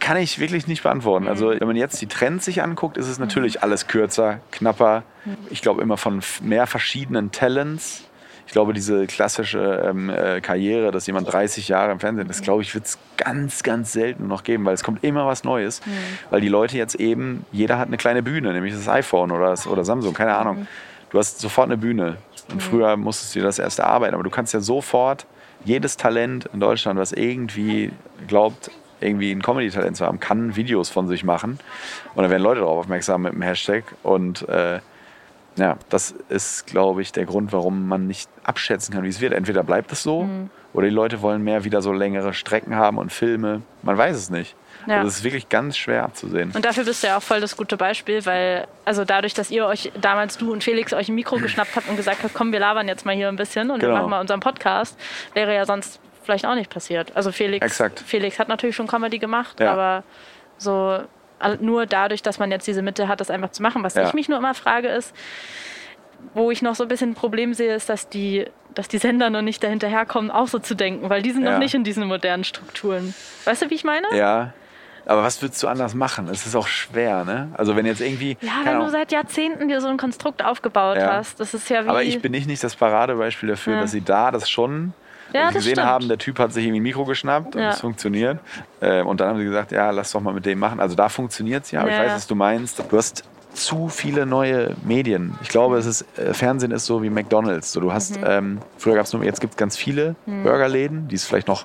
Kann ich wirklich nicht beantworten. Also wenn man jetzt die Trends sich anguckt, ist es natürlich alles kürzer, knapper. Ich glaube immer von mehr verschiedenen Talents. Ich glaube, diese klassische ähm, äh, Karriere, dass jemand 30 Jahre im Fernsehen ist, glaube ich, wird es ganz, ganz selten noch geben, weil es kommt immer was Neues. Weil die Leute jetzt eben, jeder hat eine kleine Bühne, nämlich das iPhone oder, das, oder Samsung, keine Ahnung. Du hast sofort eine Bühne. Und früher musstest du dir das erst erarbeiten, aber du kannst ja sofort jedes Talent in Deutschland, was irgendwie glaubt, irgendwie ein Comedy-Talent zu haben, kann Videos von sich machen. Und dann werden Leute darauf aufmerksam mit dem Hashtag. Und äh, ja, das ist, glaube ich, der Grund, warum man nicht abschätzen kann, wie es wird. Entweder bleibt es so Mhm. oder die Leute wollen mehr wieder so längere Strecken haben und Filme. Man weiß es nicht. Ja. Also es ist wirklich ganz schwer abzusehen. Und dafür bist du ja auch voll das gute Beispiel, weil also dadurch, dass ihr euch damals du und Felix euch ein Mikro geschnappt habt und gesagt habt, komm, wir labern jetzt mal hier ein bisschen und wir Genau. machen mal unseren Podcast, wäre ja sonst vielleicht auch nicht passiert. Also Felix, Exakt. Felix hat natürlich schon Comedy gemacht, Ja. aber so nur dadurch, dass man jetzt diese Mitte hat, das einfach zu machen. Was Ja. ich mich nur immer frage ist, wo ich noch so ein bisschen ein Problem sehe, ist, dass die, dass die Sender noch nicht dahinterherkommen, auch so zu denken, weil die sind Ja. noch nicht in diesen modernen Strukturen. Weißt du, wie ich meine? Ja. Aber was würdest du anders machen? Es ist auch schwer, ne? Also wenn jetzt irgendwie. Ja, wenn du Ahnung, seit Jahrzehnten dir so ein Konstrukt aufgebaut Ja. hast, das ist ja wie. Aber ich bin nicht, nicht das Paradebeispiel dafür, dass sie da das schon Ja, gesehen stimmt. haben, der Typ hat sich irgendwie ein Mikro geschnappt und Ja. es funktioniert. Äh, und dann haben sie gesagt, ja, lass doch mal mit dem machen. Also da funktioniert es ja, aber Ja, ich weiß, was du meinst. Du hast zu viele neue Medien. Ich glaube, es ist, äh, Fernsehen ist so wie McDonalds. So, du hast, Mhm. ähm, früher gab es nur, jetzt gibt es ganz viele Burgerläden, die es vielleicht noch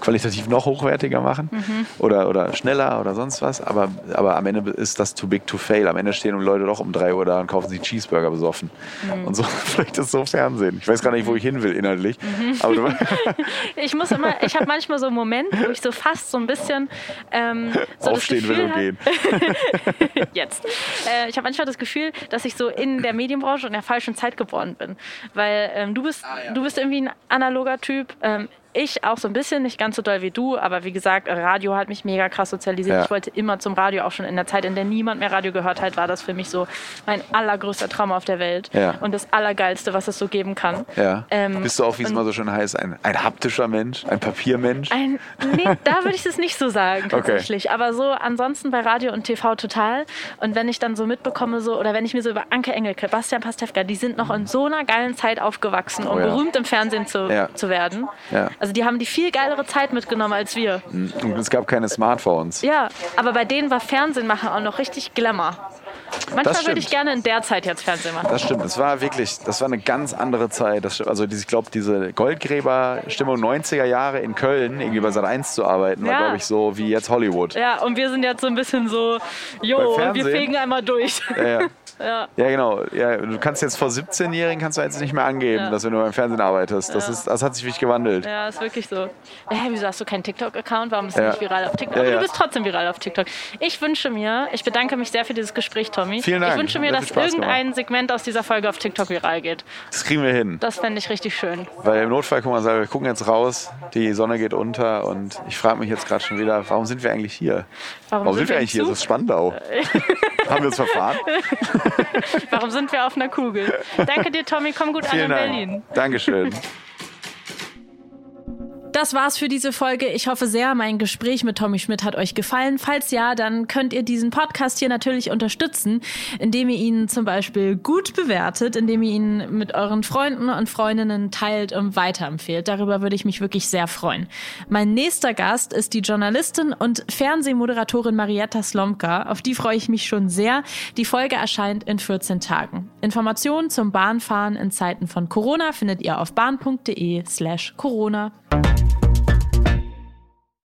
qualitativ noch hochwertiger machen Mhm. oder, oder schneller oder sonst was. Aber, aber am Ende ist das too big to fail. Am Ende stehen Leute doch um 3 Uhr da und kaufen sich Cheeseburger besoffen. Mhm. Und so, vielleicht ist so Fernsehen. Ich weiß gar nicht, wo ich hin will inhaltlich. Mhm. Aber Ich muss immer, ich habe manchmal so einen Moment, wo ich so fast so ein bisschen ähm, so aufstehen will und gehen. jetzt. Äh, ich habe manchmal das Gefühl, dass ich so in der Medienbranche in der falschen Zeit geboren bin. Weil ähm, du, bist, du bist irgendwie ein analoger Typ. Ähm, ich auch so ein bisschen, nicht ganz so doll wie du, aber wie gesagt, Radio hat mich mega krass sozialisiert. Ja. Ich wollte immer zum Radio, auch schon in der Zeit, in der niemand mehr Radio gehört hat, war das für mich so mein allergrößter Traum auf der Welt Ja. und das Allergeilste, was es so geben kann. Ja. Ähm, Bist du auch, wie es mal so schön heißt, ein, ein haptischer Mensch, ein Papiermensch? Ein, nee, da würde ich es nicht so sagen tatsächlich. Aber so ansonsten bei Radio und TV total. Und wenn ich dann so mitbekomme, so, oder wenn ich mir so über Anke Engelke, Bastian Pastewka, die sind noch in so einer geilen Zeit aufgewachsen, um Oh berühmt im Fernsehen zu, zu werden. Ja. Also die haben die viel geilere Zeit mitgenommen als wir. Und es gab keine Smartphones. Ja, aber bei denen war Fernsehen machen auch noch richtig Glamour. Manchmal würde ich gerne in der Zeit jetzt Fernsehen machen. Das stimmt. Es war wirklich, das war eine ganz andere Zeit. Das, also ich glaube, diese Goldgräber-Stimmung 90er Jahre in Köln, irgendwie bei Sat 1 zu arbeiten, war, Ja. glaube ich, so wie jetzt Hollywood. Ja, und wir sind jetzt so ein bisschen so, jo, wir fegen einmal durch. Ja, ja. Ja. ja, genau. Ja, du kannst jetzt vor 17-Jährigen kannst du jetzt nicht mehr angeben, Ja. dass wenn du beim Fernsehen arbeitest. Das, ist, das hat sich wirklich gewandelt. Ja, ist wirklich so. Hä, wieso hast du keinen TikTok-Account? Warum bist du nicht viral auf TikTok? Aber du bist trotzdem viral auf TikTok. Ich wünsche mir, ich bedanke mich sehr für dieses Gespräch, Tommy. Vielen Dank. Ich wünsche mir, Hat dass irgendein Segment aus dieser Folge auf TikTok viral geht. Das kriegen wir hin. Das fände ich richtig schön. Weil im Notfall, guck mal, wir gucken jetzt raus, die Sonne geht unter und ich frage mich jetzt gerade schon wieder, warum sind wir eigentlich hier? Warum, sind wir eigentlich hier? Zug? Das ist Spandau. Haben wir uns verfahren? Warum sind wir auf einer Kugel? Danke dir, Tommy. Komm gut Vielen an in Dank. Berlin. Dankeschön. Das war's für diese Folge. Ich hoffe sehr, mein Gespräch mit Tommy Schmidt hat euch gefallen. Falls ja, dann könnt ihr diesen Podcast hier natürlich unterstützen, indem ihr ihn zum Beispiel gut bewertet, indem ihr ihn mit euren Freunden und Freundinnen teilt und weiterempfehlt. Darüber würde ich mich wirklich sehr freuen. Mein nächster Gast ist die Journalistin und Fernsehmoderatorin Marietta Slomka. Auf die freue ich mich schon sehr. Die Folge erscheint in 14 Tagen. Informationen zum Bahnfahren in Zeiten von Corona findet ihr auf bahn.de slash Corona. you